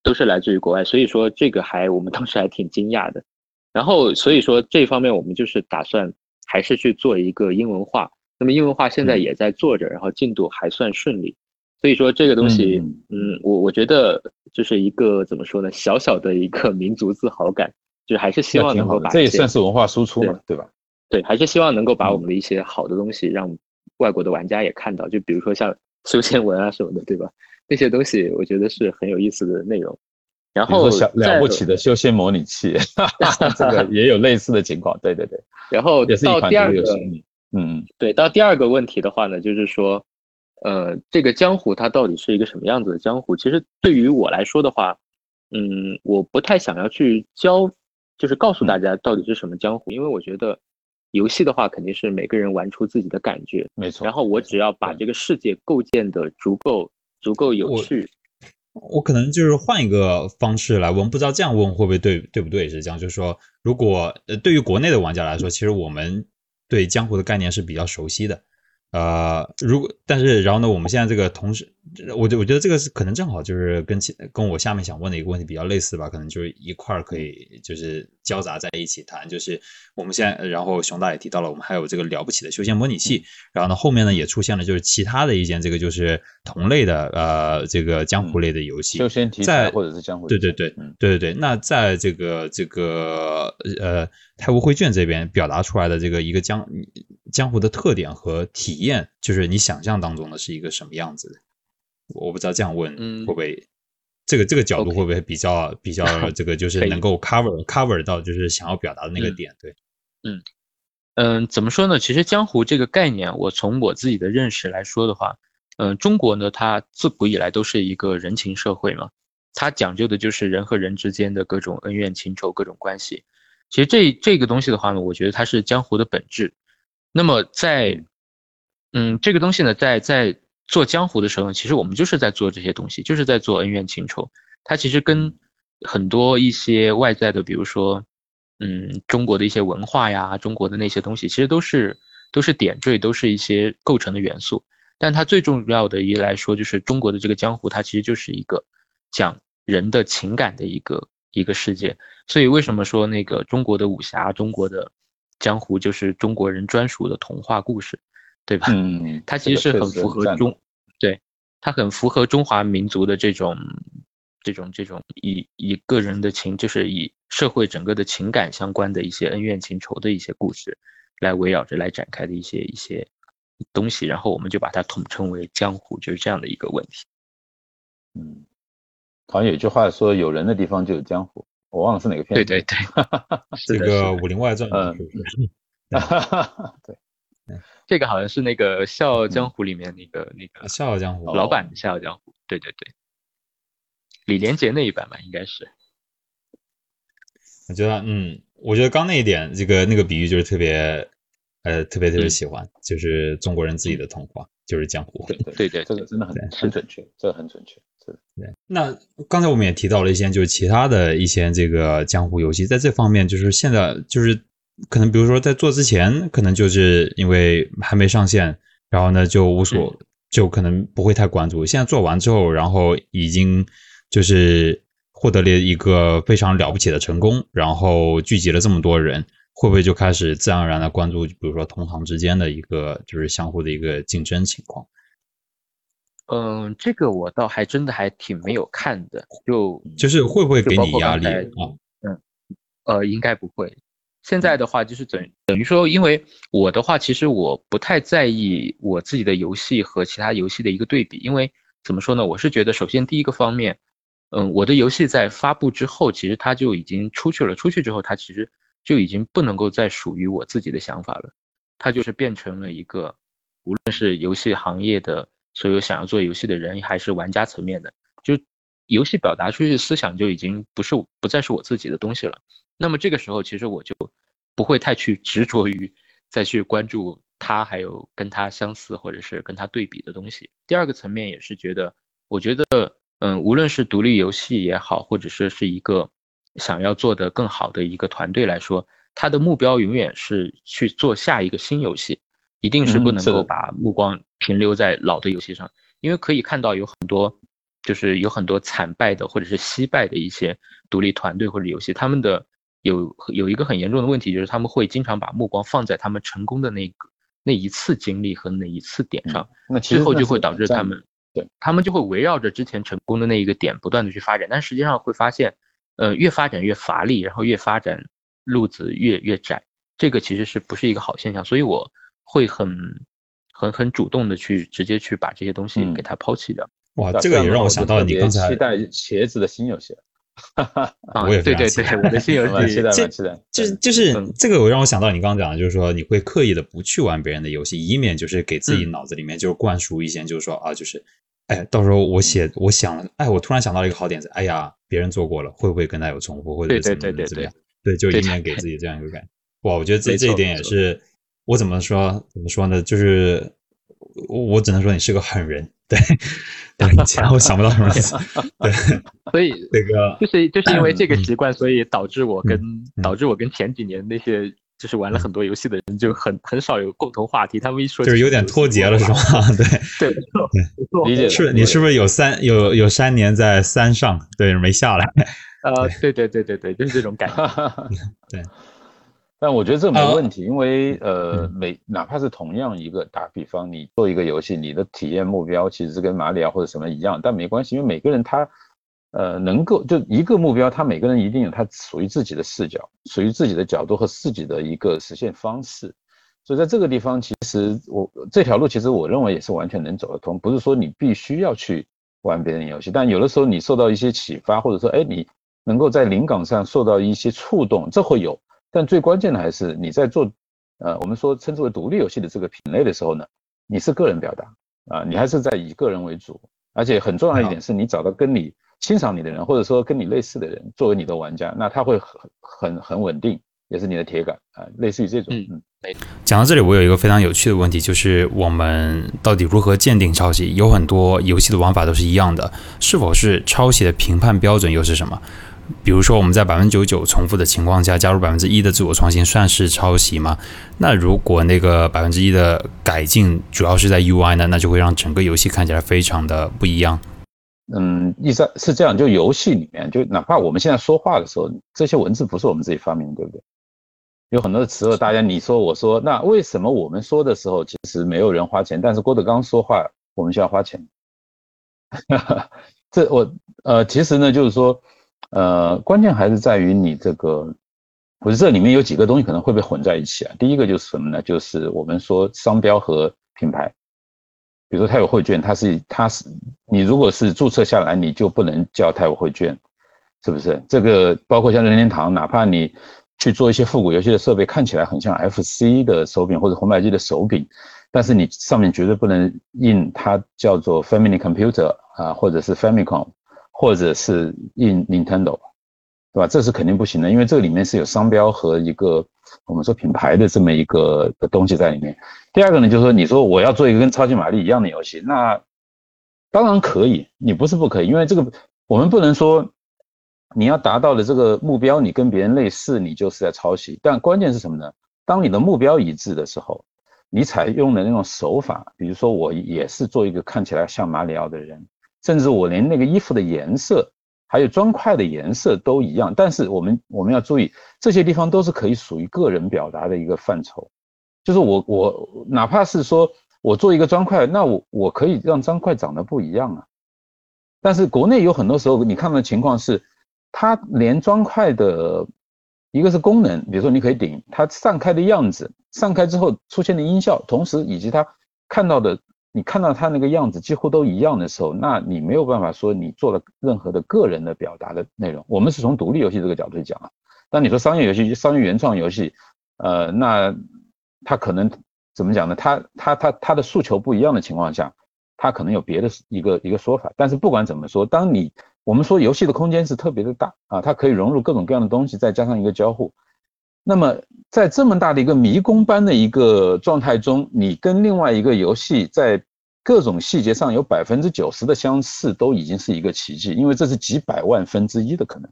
都是来自于国外，所以说这个还我们当时还挺惊讶的。然后所以说这方面我们就是打算还是去做一个英文化。那么英文化现在也在做着，然后进度还算顺利。所以说这个东西，嗯，我我觉得就是一个怎么说呢，小小的一个 <laughs> 民族自豪感，就是还是希望能够把这也算是文化输出嘛，对吧？对，还是希望能够把我们的一些好的东西让外国的玩家也看到，就比如说像。修仙文啊什么的，对吧？那些东西我觉得是很有意思的内容。然后了不起的修仙模拟器，这个也有类似的情况。对对对。然后到第二个，嗯嗯，对，到第二个问题的话呢，就是说，呃，这个江湖它到底是一个什么样子的江湖？其实对于我来说的话，嗯，我不太想要去教，就是告诉大家到底是什么江湖，因为我觉得。游戏的话，肯定是每个人玩出自己的感觉，没错。然后我只要把这个世界构建的足够足够有趣，我可能就是换一个方式来问，不知道这样问会不会对对不对？是这样，就是说，如果呃对于国内的玩家来说，其实我们对江湖的概念是比较熟悉的。呃，如果但是然后呢，我们现在这个同时，我我觉得这个是可能正好就是跟其跟我下面想问的一个问题比较类似吧，可能就是一块儿可以就是交杂在一起谈。就是我们现在，然后熊大也提到了，我们还有这个了不起的修仙模拟器，然后呢后面呢也出现了就是其他的一件这个就是同类的呃这个江湖类的游戏，修仙题材或者是江湖，对对对，对对对。那在这个这个呃太湖绘卷这边表达出来的这个一个江。江湖的特点和体验，就是你想象当中的是一个什么样子的？我不知道这样问会不会，这个这个角度会不会比较比较 <laughs> 这个，就是能够 cover cover 到就是想要表达的那个点？对，嗯嗯，怎么说呢？其实江湖这个概念，我从我自己的认识来说的话，嗯，中国呢，它自古以来都是一个人情社会嘛，它讲究的就是人和人之间的各种恩怨情仇、各种关系。其实这这个东西的话呢，我觉得它是江湖的本质。那么在，嗯，这个东西呢，在在做江湖的时候，其实我们就是在做这些东西，就是在做恩怨情仇。它其实跟很多一些外在的，比如说，嗯，中国的一些文化呀，中国的那些东西，其实都是都是点缀，都是一些构成的元素。但它最重要的一来说，就是中国的这个江湖，它其实就是一个讲人的情感的一个一个世界。所以为什么说那个中国的武侠，中国的？江湖就是中国人专属的童话故事，对吧？嗯，它其实是很符合中，对，它很符合中华民族的这种这种这种以以个人的情，就是以社会整个的情感相关的一些恩怨情仇的一些故事，来围绕着来展开的一些一些东西，然后我们就把它统称为江湖，就是这样的一个问题。嗯，好像有句话说，有人的地方就有江湖，我忘了是哪个片子。对对 <laughs> 对，这个《武林外传》嗯，对，<laughs> 这个好像是那个《笑傲江湖》里面那个那个《笑傲江湖》老版的《笑傲江湖》。对对对。李连杰那一版吧，应该是。我觉得，嗯，我觉得刚那一点，这个那个比喻就是特别，呃，特别特别喜欢，就是中国人自己的童话，就是江湖。对对对，这个真的很很准确，这个很准确。对。那刚才我们也提到了一些，就是其他的一些这个江湖游戏，在这方面，就是现在就是可能，比如说在做之前，可能就是因为还没上线，然后呢就无所，就可能不会太关注。现在做完之后，然后已经。就是获得了一个非常了不起的成功，然后聚集了这么多人，会不会就开始自然而然的关注，比如说同行之间的一个就是相互的一个竞争情况？嗯，这个我倒还真的还挺没有看的，就就是会不会给你压力啊？嗯，呃，应该不会。现在的话就是等等于说，因为我的话，其实我不太在意我自己的游戏和其他游戏的一个对比，因为怎么说呢？我是觉得首先第一个方面。嗯，我的游戏在发布之后，其实它就已经出去了。出去之后，它其实就已经不能够再属于我自己的想法了。它就是变成了一个，无论是游戏行业的所有想要做游戏的人，还是玩家层面的，就游戏表达出去的思想就已经不是不再是我自己的东西了。那么这个时候，其实我就不会太去执着于再去关注它，还有跟它相似或者是跟它对比的东西。第二个层面也是觉得，我觉得。嗯，无论是独立游戏也好，或者说是一个想要做的更好的一个团队来说，他的目标永远是去做下一个新游戏，一定是不能够把目光停留在老的游戏上，因为可以看到有很多，就是有很多惨败的或者是惜败的一些独立团队或者游戏，他们的有有一个很严重的问题，就是他们会经常把目光放在他们成功的那个那一次经历和那一次点上，那最后就会导致他们。对他们就会围绕着之前成功的那一个点不断的去发展，但实际上会发现，呃，越发展越乏力，然后越发展路子越越窄，这个其实是不是一个好现象？所以我会很很很主动的去直接去把这些东西给它抛弃掉。哇，这个也 <laughs> 让我想到你刚才期待茄子的新游戏。哈哈我也对对对，我的新游戏，期待就是就是这个，我让我想到你刚刚讲的，就是说你会刻意的不去玩别人的游戏，以免就是给自己脑子里面就是灌输一些，就是说啊，就是。哎，到时候我写，我想了，哎，我突然想到了一个好点子，哎呀，别人做过了，会不会跟他有重复，或者怎么怎么怎么样？对，就以免给自己这样一个感觉。哇，我觉得这这一点也是，我怎么说怎么说呢？就是我我只能说你是个狠人，对，对，我想不到什么词，对，<laughs> 所以那个就是就是因为这个习惯，所以导致我跟导致我跟前几年那些。就是玩了很多游戏的人就很很少有共同话题，他们一说就是有点脱节了，<laughs> 是吗？对对对，理解是，你是不是有三有有三年在山上，对，没下来？呃，对对对对对，就是这种感觉。<laughs> 对，但我觉得这没问题，因为呃，每哪怕是同样一个打比方，你做一个游戏，你的体验目标其实是跟马里奥或者什么一样，但没关系，因为每个人他。呃，能够就一个目标，他每个人一定有他属于自己的视角，属于自己的角度和自己的一个实现方式。所以在这个地方，其实我这条路其实我认为也是完全能走得通。不是说你必须要去玩别人游戏，但有的时候你受到一些启发，或者说哎你能够在灵感上受到一些触动，这会有。但最关键的还是你在做呃我们说称之为独立游戏的这个品类的时候呢，你是个人表达啊，你还是在以个人为主，而且很重要一点是你找到跟你。欣赏你的人，或者说跟你类似的人，作为你的玩家，那他会很很很稳定，也是你的铁杆啊，类似于这种。嗯，讲到这里，我有一个非常有趣的问题，就是我们到底如何鉴定抄袭？有很多游戏的玩法都是一样的，是否是抄袭的评判标准又是什么？比如说，我们在百分之九十九重复的情况下加入百分之一的自我创新，算是抄袭吗？那如果那个百分之一的改进主要是在 UI 呢，那就会让整个游戏看起来非常的不一样。嗯，意思是这样，就游戏里面，就哪怕我们现在说话的时候，这些文字不是我们自己发明，对不对？有很多的词，大家你说我说，那为什么我们说的时候其实没有人花钱，但是郭德纲说话我们需要花钱？<laughs> 这我呃，其实呢，就是说，呃，关键还是在于你这个，不是这里面有几个东西可能会被混在一起啊。第一个就是什么呢？就是我们说商标和品牌，比如说泰友汇券，它是它是你如果是注册下来，你就不能叫泰友汇券，是不是？这个包括像任天堂，哪怕你去做一些复古游戏的设备，看起来很像 FC 的手柄或者红白机的手柄。但是你上面绝对不能印它叫做 Family Computer 啊，或者是 Famicom，或者是印 Nintendo，对吧？这是肯定不行的，因为这个里面是有商标和一个我们说品牌的这么一个东西在里面。第二个呢，就是说你说我要做一个跟超级玛丽一样的游戏，那当然可以，你不是不可以，因为这个我们不能说你要达到的这个目标，你跟别人类似，你就是在抄袭。但关键是什么呢？当你的目标一致的时候。你采用的那种手法，比如说我也是做一个看起来像马里奥的人，甚至我连那个衣服的颜色，还有砖块的颜色都一样。但是我们我们要注意，这些地方都是可以属于个人表达的一个范畴。就是我我哪怕是说我做一个砖块，那我我可以让砖块长得不一样啊。但是国内有很多时候你看到的情况是，它连砖块的一个是功能，比如说你可以顶它散开的样子。散开之后出现的音效，同时以及它看到的，你看到他那个样子几乎都一样的时候，那你没有办法说你做了任何的个人的表达的内容。我们是从独立游戏这个角度去讲啊。但你说商业游戏、商业原创游戏，呃，那他可能怎么讲呢？他他他他的诉求不一样的情况下，他可能有别的一个一个说法。但是不管怎么说，当你我们说游戏的空间是特别的大啊，它可以融入各种各样的东西，再加上一个交互。那么，在这么大的一个迷宫般的一个状态中，你跟另外一个游戏在各种细节上有百分之九十的相似，都已经是一个奇迹，因为这是几百万分之一的可能。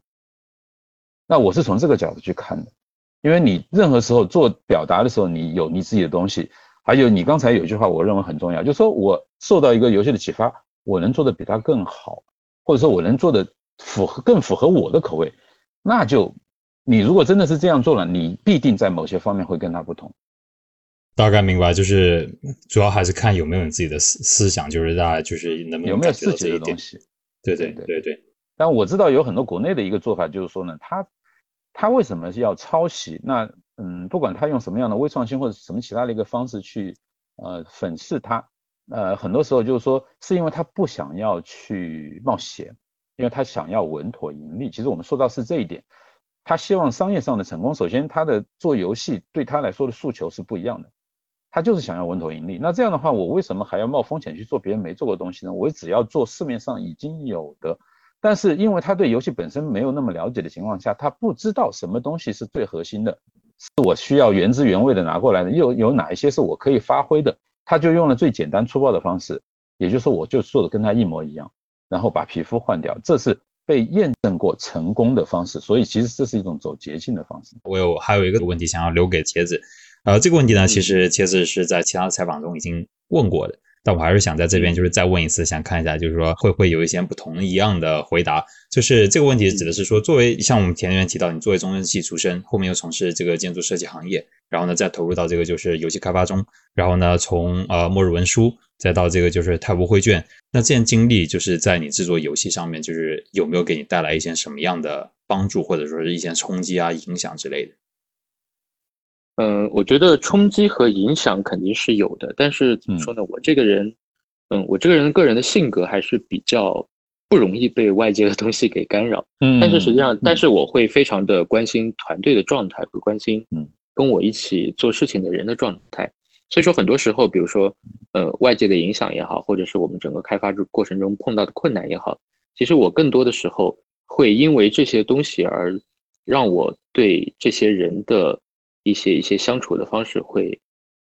那我是从这个角度去看的，因为你任何时候做表达的时候，你有你自己的东西，还有你刚才有一句话，我认为很重要，就是说我受到一个游戏的启发，我能做的比它更好，或者说我能做的符合更符合我的口味，那就。你如果真的是这样做了，你必定在某些方面会跟他不同。大概明白，就是主要还是看有没有你自己的思思想，就是大家就是能有没有自己的东西。对对对对对。但我知道有很多国内的一个做法，就是说呢，他他为什么要抄袭？那嗯，不管他用什么样的微创新或者什么其他的一个方式去呃粉饰他，呃，很多时候就是说是因为他不想要去冒险，因为他想要稳妥盈利。其实我们说到是这一点。他希望商业上的成功，首先他的做游戏对他来说的诉求是不一样的，他就是想要稳妥盈利。那这样的话，我为什么还要冒风险去做别人没做过的东西呢？我只要做市面上已经有的，但是因为他对游戏本身没有那么了解的情况下，他不知道什么东西是最核心的，是我需要原汁原味的拿过来的，又有哪一些是我可以发挥的，他就用了最简单粗暴的方式，也就是说，我就做的跟他一模一样，然后把皮肤换掉，这是。被验证过成功的方式，所以其实这是一种走捷径的方式。我有还有一个问题想要留给茄子，呃，这个问题呢，其实茄子是在其他的采访中已经问过的，但我还是想在这边就是再问一次，想看一下就是说会不会有一些不同一样的回答。就是这个问题指的是说，作为像我们前面提到，你作为中文系出身，后面又从事这个建筑设计行业，然后呢再投入到这个就是游戏开发中，然后呢从呃末日文书。再到这个就是泰晤汇卷，那这件经历就是在你制作游戏上面，就是有没有给你带来一些什么样的帮助，或者说是一些冲击啊、影响之类的？嗯，我觉得冲击和影响肯定是有的，但是怎么说呢？我这个人，嗯，我这个人个人的性格还是比较不容易被外界的东西给干扰。嗯，但是实际上，但是我会非常的关心团队的状态，会关心嗯跟我一起做事情的人的状态。所以说，很多时候，比如说，呃，外界的影响也好，或者是我们整个开发过程中碰到的困难也好，其实我更多的时候会因为这些东西而让我对这些人的一些一些相处的方式会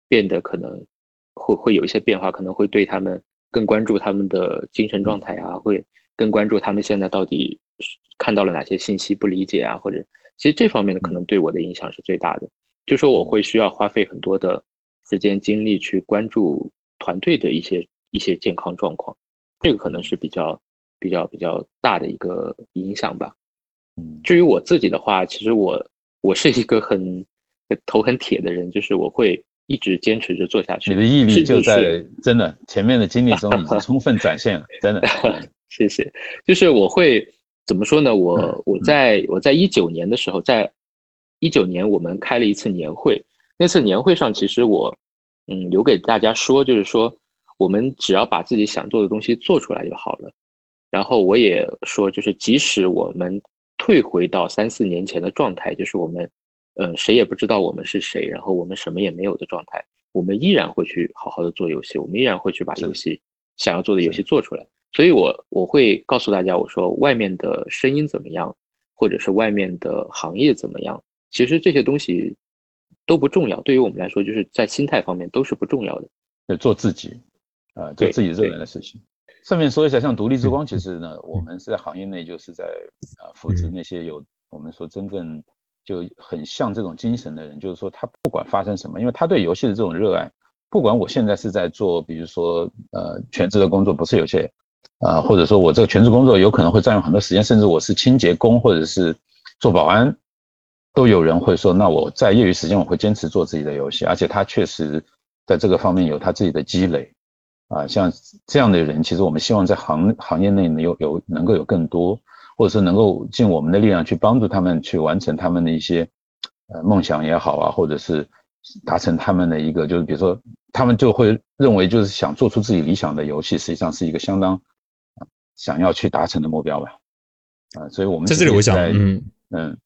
变得可能会会有一些变化，可能会对他们更关注他们的精神状态啊，会更关注他们现在到底看到了哪些信息不理解啊，或者其实这方面的可能对我的影响是最大的，就说我会需要花费很多的。时间精力去关注团队的一些一些健康状况，这个可能是比较比较比较大的一个影响吧。嗯，至于我自己的话，其实我我是一个很头很铁的人，就是我会一直坚持着做下去。你的毅力就在真的前面的经历中已经充分展现了，真的。<laughs> 谢谢。就是我会怎么说呢？我我在我在一九年的时候，在一九年我们开了一次年会，那次年会上，其实我嗯有给大家说，就是说我们只要把自己想做的东西做出来就好了。然后我也说，就是即使我们退回到三四年前的状态，就是我们嗯谁也不知道我们是谁，然后我们什么也没有的状态。我们依然会去好好的做游戏，我们依然会去把游戏想要做的游戏做出来。所以，我我会告诉大家，我说外面的声音怎么样，或者是外面的行业怎么样，其实这些东西都不重要。对于我们来说，就是在心态方面都是不重要的。就做自己，啊，做自己热爱的事情。顺便说一下，像独立之光，其实呢，我们是在行业内就是在啊扶持那些有我们说真正。就很像这种精神的人，就是说他不管发生什么，因为他对游戏的这种热爱，不管我现在是在做，比如说呃全职的工作，不是有些啊，或者说我这个全职工作有可能会占用很多时间，甚至我是清洁工或者是做保安，都有人会说，那我在业余时间我会坚持做自己的游戏，而且他确实在这个方面有他自己的积累啊，像这样的人，其实我们希望在行行业内能有有能够有更多。或者是能够尽我们的力量去帮助他们去完成他们的一些呃梦想也好啊，或者是达成他们的一个就是比如说他们就会认为就是想做出自己理想的游戏，实际上是一个相当想要去达成的目标吧。啊，所以我们在这里我想嗯嗯，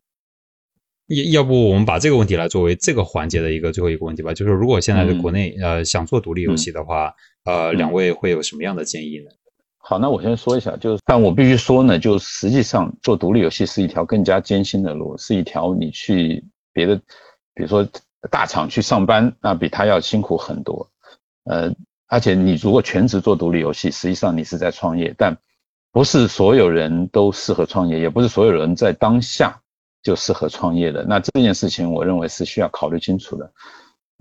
要要不我们把这个问题来作为这个环节的一个最后一个问题吧，就是如果现在在国内呃想做独立游戏的话，呃两位会有什么样的建议呢？好，那我先说一下，就是，但我必须说呢，就实际上做独立游戏是一条更加艰辛的路，是一条你去别的，比如说大厂去上班，那比他要辛苦很多。呃，而且你如果全职做独立游戏，实际上你是在创业，但不是所有人都适合创业，也不是所有人在当下就适合创业的。那这件事情，我认为是需要考虑清楚的。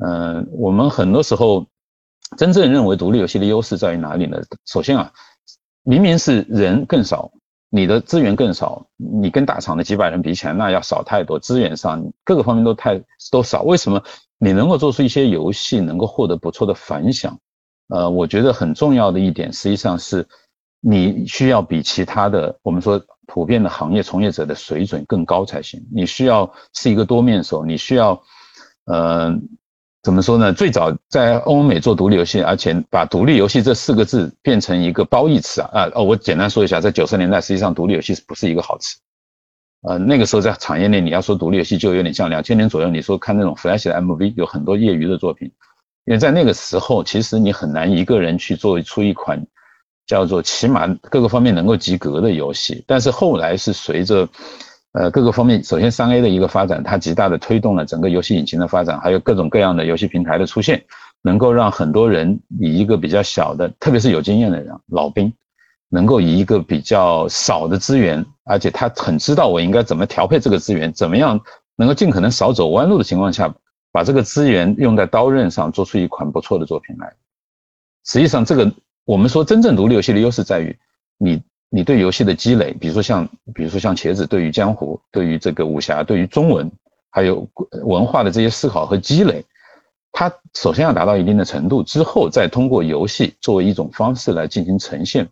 嗯，我们很多时候真正认为独立游戏的优势在于哪里呢？首先啊。明明是人更少，你的资源更少，你跟大厂的几百人比起来，那要少太多。资源上各个方面都太都少。为什么你能够做出一些游戏，能够获得不错的反响？呃，我觉得很重要的一点，实际上是你需要比其他的我们说普遍的行业从业者的水准更高才行。你需要是一个多面手，你需要，呃。怎么说呢？最早在欧美做独立游戏，而且把独立游戏这四个字变成一个褒义词啊啊哦！我简单说一下，在九十年代，实际上独立游戏不是一个好词？呃，那个时候在产业内，你要说独立游戏，就有点像两千年左右，你说看那种 Flash 的 MV，有很多业余的作品。因为在那个时候，其实你很难一个人去做出一款叫做起码各个方面能够及格的游戏。但是后来是随着呃，各个方面，首先三 A 的一个发展，它极大的推动了整个游戏引擎的发展，还有各种各样的游戏平台的出现，能够让很多人以一个比较小的，特别是有经验的人，老兵，能够以一个比较少的资源，而且他很知道我应该怎么调配这个资源，怎么样能够尽可能少走弯路的情况下，把这个资源用在刀刃上，做出一款不错的作品来。实际上，这个我们说真正独立游戏的优势在于你。你对游戏的积累，比如说像，比如说像茄子对于江湖、对于这个武侠、对于中文，还有文化的这些思考和积累，它首先要达到一定的程度，之后再通过游戏作为一种方式来进行呈现，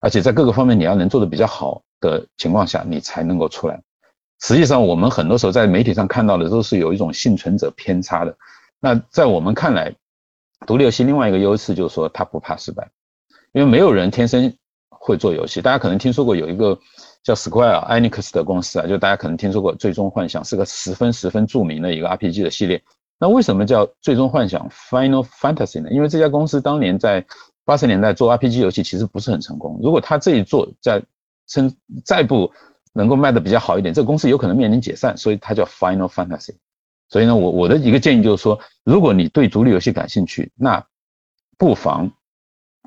而且在各个方面你要能做的比较好的情况下，你才能够出来。实际上，我们很多时候在媒体上看到的都是有一种幸存者偏差的。那在我们看来，独立游戏另外一个优势就是说它不怕失败，因为没有人天生。会做游戏，大家可能听说过有一个叫 Square Enix 的公司啊，就大家可能听说过《最终幻想》是个十分十分著名的一个 RPG 的系列。那为什么叫《最终幻想》Final Fantasy 呢？因为这家公司当年在八十年代做 RPG 游戏其实不是很成功。如果他这一做在生再不能够卖的比较好一点，这个公司有可能面临解散，所以它叫 Final Fantasy。所以呢，我我的一个建议就是说，如果你对独立游戏感兴趣，那不妨。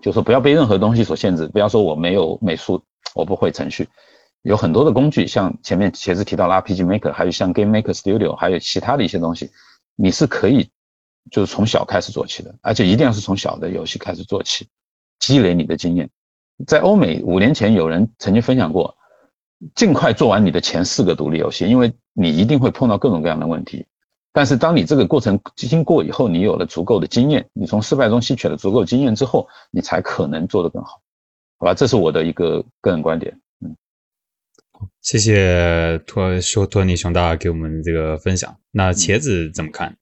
就说不要被任何东西所限制，不要说我没有美术，我不会程序，有很多的工具，像前面茄子提到了 RPG Maker，还有像 Game Maker Studio，还有其他的一些东西，你是可以就是从小开始做起的，而且一定要是从小的游戏开始做起，积累你的经验。在欧美五年前有人曾经分享过，尽快做完你的前四个独立游戏，因为你一定会碰到各种各样的问题。但是，当你这个过程经过以后，你有了足够的经验，你从失败中吸取了足够经验之后，你才可能做得更好。好吧？这是我的一个个人观点。嗯，谢谢托说托尼熊大给我们这个分享。那茄子怎么看？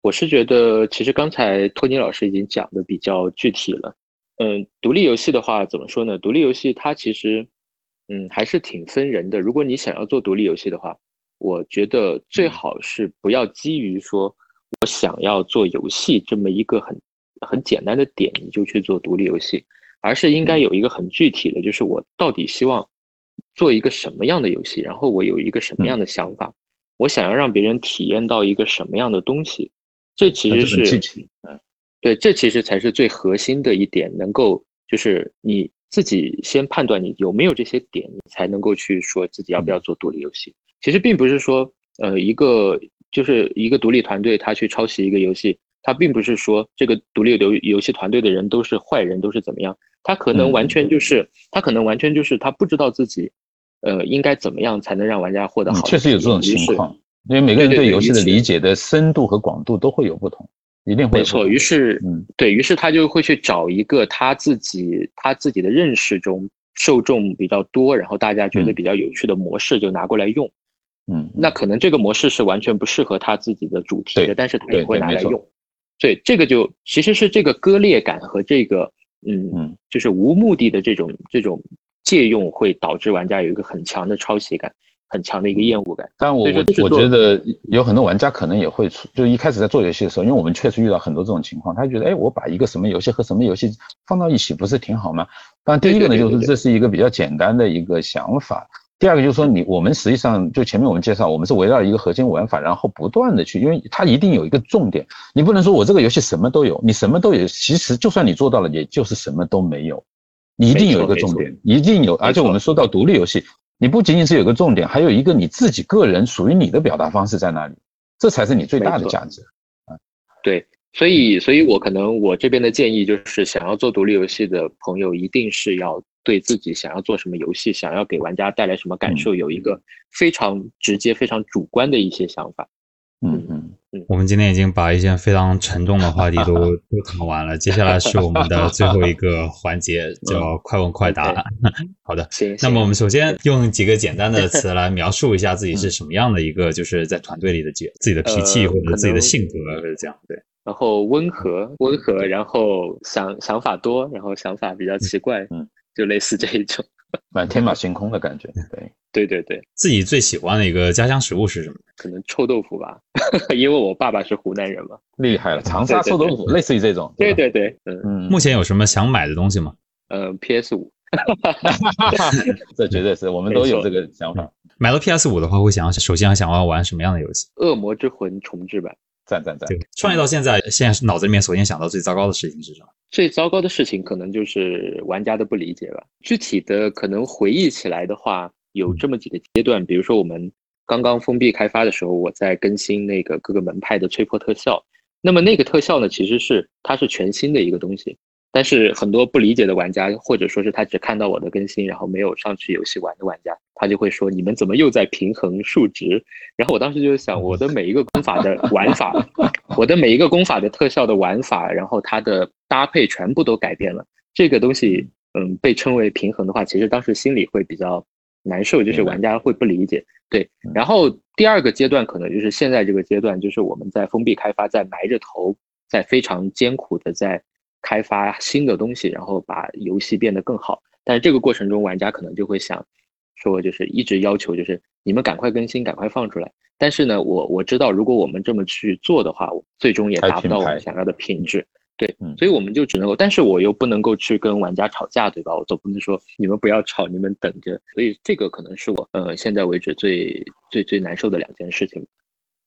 我是觉得，其实刚才托尼老师已经讲的比较具体了。嗯，独立游戏的话，怎么说呢？独立游戏它其实，嗯，还是挺分人的。如果你想要做独立游戏的话，我觉得最好是不要基于说我想要做游戏这么一个很很简单的点，你就去做独立游戏，而是应该有一个很具体的，就是我到底希望做一个什么样的游戏，然后我有一个什么样的想法，我想要让别人体验到一个什么样的东西，这其实是嗯。对，这其实才是最核心的一点，能够就是你自己先判断你有没有这些点，你才能够去说自己要不要做独立游戏。其实并不是说，呃，一个就是一个独立团队他去抄袭一个游戏，他并不是说这个独立游游戏团队的人都是坏人，都是怎么样，他可能完全就是他可能完全就是他不知道自己，呃，应该怎么样才能让玩家获得好。确实有这种情况，因为每个人对游戏的理解的深度和广度都会有不同。一定会没错，于是，嗯，对于是，他就会去找一个他自己他自己的认识中受众比较多，然后大家觉得比较有趣的模式就拿过来用，嗯，那可能这个模式是完全不适合他自己的主题的，但是他也会拿来用，所以，这个就其实是这个割裂感和这个，嗯嗯，就是无目的的这种这种借用会导致玩家有一个很强的抄袭感。很强的一个厌恶感，但我我我觉得有很多玩家可能也会出，就一开始在做游戏的时候，因为我们确实遇到很多这种情况，他觉得，哎，我把一个什么游戏和什么游戏放到一起，不是挺好吗？但第一个呢，就是这是一个比较简单的一个想法。第二个就是说，你我们实际上就前面我们介绍，我们是围绕一个核心玩法，然后不断的去，因为它一定有一个重点，你不能说我这个游戏什么都有，你什么都有，其实就算你做到了，也就是什么都没有，你一定有一个重点，一定有，而且我们说到独立游戏。你不仅仅是有个重点，还有一个你自己个人属于你的表达方式在那里，这才是你最大的价值啊！对，所以，所以我可能我这边的建议就是，想要做独立游戏的朋友，一定是要对自己想要做什么游戏，想要给玩家带来什么感受，有一个非常直接、非常主观的一些想法。嗯嗯嗯，我们今天已经把一些非常沉重的话题都 <laughs> 都谈完了，接下来是我们的最后一个环节，<laughs> 叫快问快答。<laughs> 好的，行。那么我们首先用几个简单的词来描述一下自己是什么样的一个，就是在团队里的角，自己的脾气或者自己的性格，是这样。对。然后温和，温和，然后想想法多，然后想法比较奇怪，嗯，就类似这一种。<laughs> 蛮天马行空的感觉，对对对对，自己最喜欢的一个家乡食物是什么？可能臭豆腐吧，<laughs> 因为我爸爸是湖南人嘛。厉害了，长沙臭豆腐，类似于这种。对对对，嗯嗯。目前有什么想买的东西吗？呃，PS 五，<laughs> 这绝对是我们都有这个想法。买了 PS 五的话，会想首先想要玩什么样的游戏？恶魔之魂重置版。赞赞赞！创业到现在，现在脑子里面首先想到最糟糕的事情是什么？最糟糕的事情可能就是玩家的不理解吧。具体的可能回忆起来的话，有这么几个阶段，比如说我们刚刚封闭开发的时候，我在更新那个各个门派的吹破特效。那么那个特效呢，其实是它是全新的一个东西。但是很多不理解的玩家，或者说是他只看到我的更新，然后没有上去游戏玩的玩家，他就会说：“你们怎么又在平衡数值？”然后我当时就想，我的每一个功法的玩法，<laughs> 我的每一个功法的特效的玩法，然后它的搭配全部都改变了。这个东西，嗯，被称为平衡的话，其实当时心里会比较难受，就是玩家会不理解。对，然后第二个阶段可能就是现在这个阶段，就是我们在封闭开发，在埋着头，在非常艰苦的在。开发新的东西，然后把游戏变得更好。但是这个过程中，玩家可能就会想说，就是一直要求，就是你们赶快更新，赶快放出来。但是呢，我我知道，如果我们这么去做的话，最终也达不到我们想要的品质。对，所以我们就只能够，但是我又不能够去跟玩家吵架，对吧？我总不能说你们不要吵，你们等着。所以这个可能是我呃现在为止最最最难受的两件事情。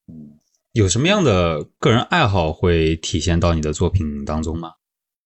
嗯，有什么样的个人爱好会体现到你的作品当中吗？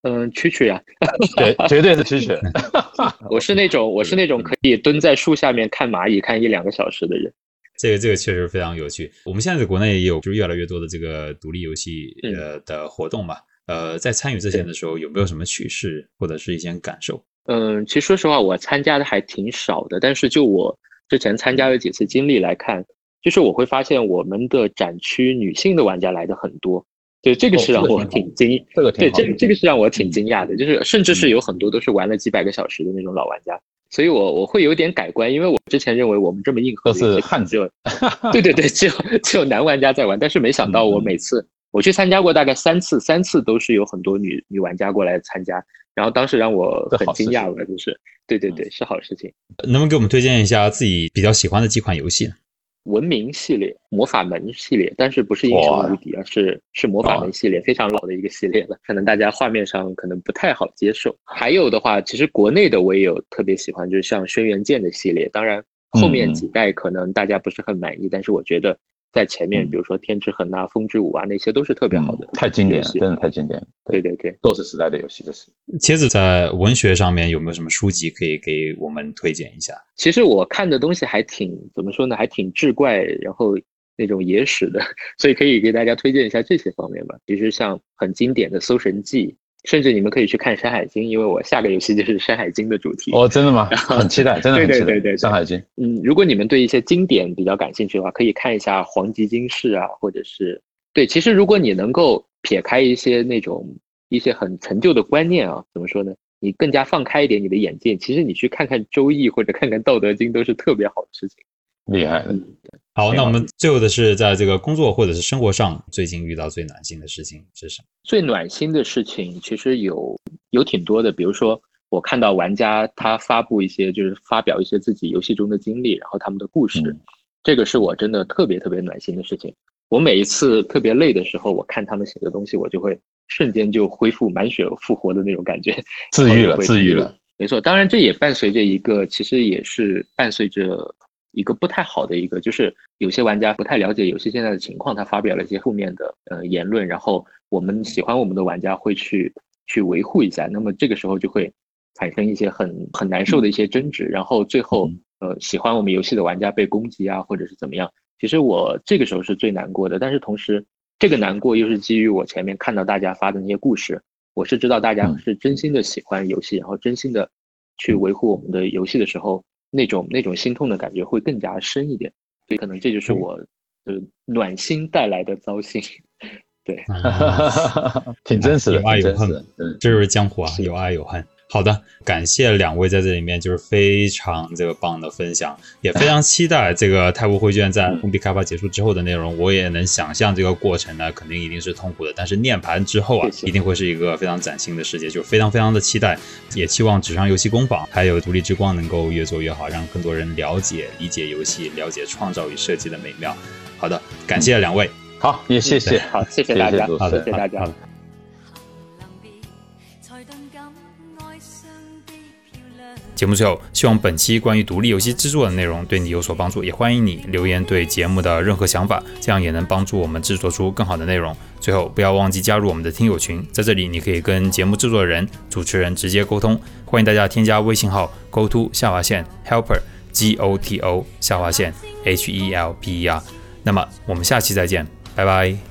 嗯，蛐蛐呀，<laughs> 对，绝对是蛐蛐。<laughs> 我是那种，我是那种可以蹲在树下面看蚂蚁看一两个小时的人。这个这个确实非常有趣。我们现在在国内也有，就是越来越多的这个独立游戏呃的活动嘛。呃，在参与这些的时候，有没有什么趣事或者是一些感受？嗯，其实说实话，我参加的还挺少的。但是就我之前参加了几次经历来看，就是我会发现我们的展区女性的玩家来的很多。对，这个是让我挺惊，这个对，这个这个是让我挺惊讶的，就是甚至是有很多都是玩了几百个小时的那种老玩家，所以我我会有点改观，因为我之前认为我们这么硬核都是汉子，<laughs> 对对对，只有只有男玩家在玩，但是没想到我每次我去参加过大概三次，三次都是有很多女女玩家过来参加。然后当时让我很惊讶吧，就是，对对对，是好事情。能不能给我们推荐一下自己比较喜欢的几款游戏？文明系列、魔法门系列，但是不是英雄无敌，而是是魔法门系列，非常老的一个系列了。可能大家画面上可能不太好接受。还有的话，其实国内的我也有特别喜欢，就是像轩辕剑的系列。当然后面几代可能大家不是很满意，但是我觉得。在前面，比如说《天之痕》啊，《风之舞》啊，那些都是特别好的，太经典了，真的太经典。对对对，都是时代的游戏，就是。茄子在文学上面有没有什么书籍可以给我们推荐一下？其实我看的东西还挺怎么说呢，还挺志怪，然后那种野史的，<laughs> 所以可以给大家推荐一下这些方面吧。其实像很经典的《搜神记》。甚至你们可以去看《山海经》，因为我下个游戏就是《山海经》的主题。哦，真的吗？很期待，真的很期待。对对对对，《山海经》。嗯，如果你们对一些经典比较感兴趣的话，可以看一下《黄极经世》啊，或者是对。其实如果你能够撇开一些那种一些很陈旧的观念啊，怎么说呢？你更加放开一点你的眼界，其实你去看看《周易》或者看看《道德经》都是特别好的事情。厉害。好，那我们最后的是在这个工作或者是生活上，最近遇到最暖心的事情是什么？最暖心的事情其实有有挺多的，比如说我看到玩家他发布一些，就是发表一些自己游戏中的经历，然后他们的故事，这个是我真的特别特别暖心的事情。我每一次特别累的时候，我看他们写的东西，我就会瞬间就恢复满血复活的那种感觉，自愈了，自愈了。没错，当然这也伴随着一个，其实也是伴随着。一个不太好的一个，就是有些玩家不太了解游戏现在的情况，他发表了一些负面的呃言论，然后我们喜欢我们的玩家会去去维护一下，那么这个时候就会产生一些很很难受的一些争执，然后最后呃喜欢我们游戏的玩家被攻击啊，或者是怎么样，其实我这个时候是最难过的，但是同时这个难过又是基于我前面看到大家发的那些故事，我是知道大家是真心的喜欢游戏，然后真心的去维护我们的游戏的时候。那种那种心痛的感觉会更加深一点，所以可能这就是我的暖心带来的糟心，<laughs> 对，挺真实的，有爱有恨，这就是江湖啊，有爱有恨。好的，感谢两位在这里面就是非常这个棒的分享，也非常期待这个太古绘卷在封闭开发结束之后的内容。我也能想象这个过程呢，肯定一定是痛苦的，但是涅盘之后啊，一定会是一个非常崭新的世界，就非常非常的期待。也期望纸上游戏工坊还有独立之光能够越做越好，让更多人了解、理解游戏，了解创造与设计的美妙。好的，感谢两位，好，也谢谢，好，谢谢大家，好的，谢谢大家。节目最后，希望本期关于独立游戏制作的内容对你有所帮助，也欢迎你留言对节目的任何想法，这样也能帮助我们制作出更好的内容。最后，不要忘记加入我们的听友群，在这里你可以跟节目制作人、主持人直接沟通。欢迎大家添加微信号 go to 下划线 helper g o t o 下划线 h e l p e r。那么我们下期再见，拜拜。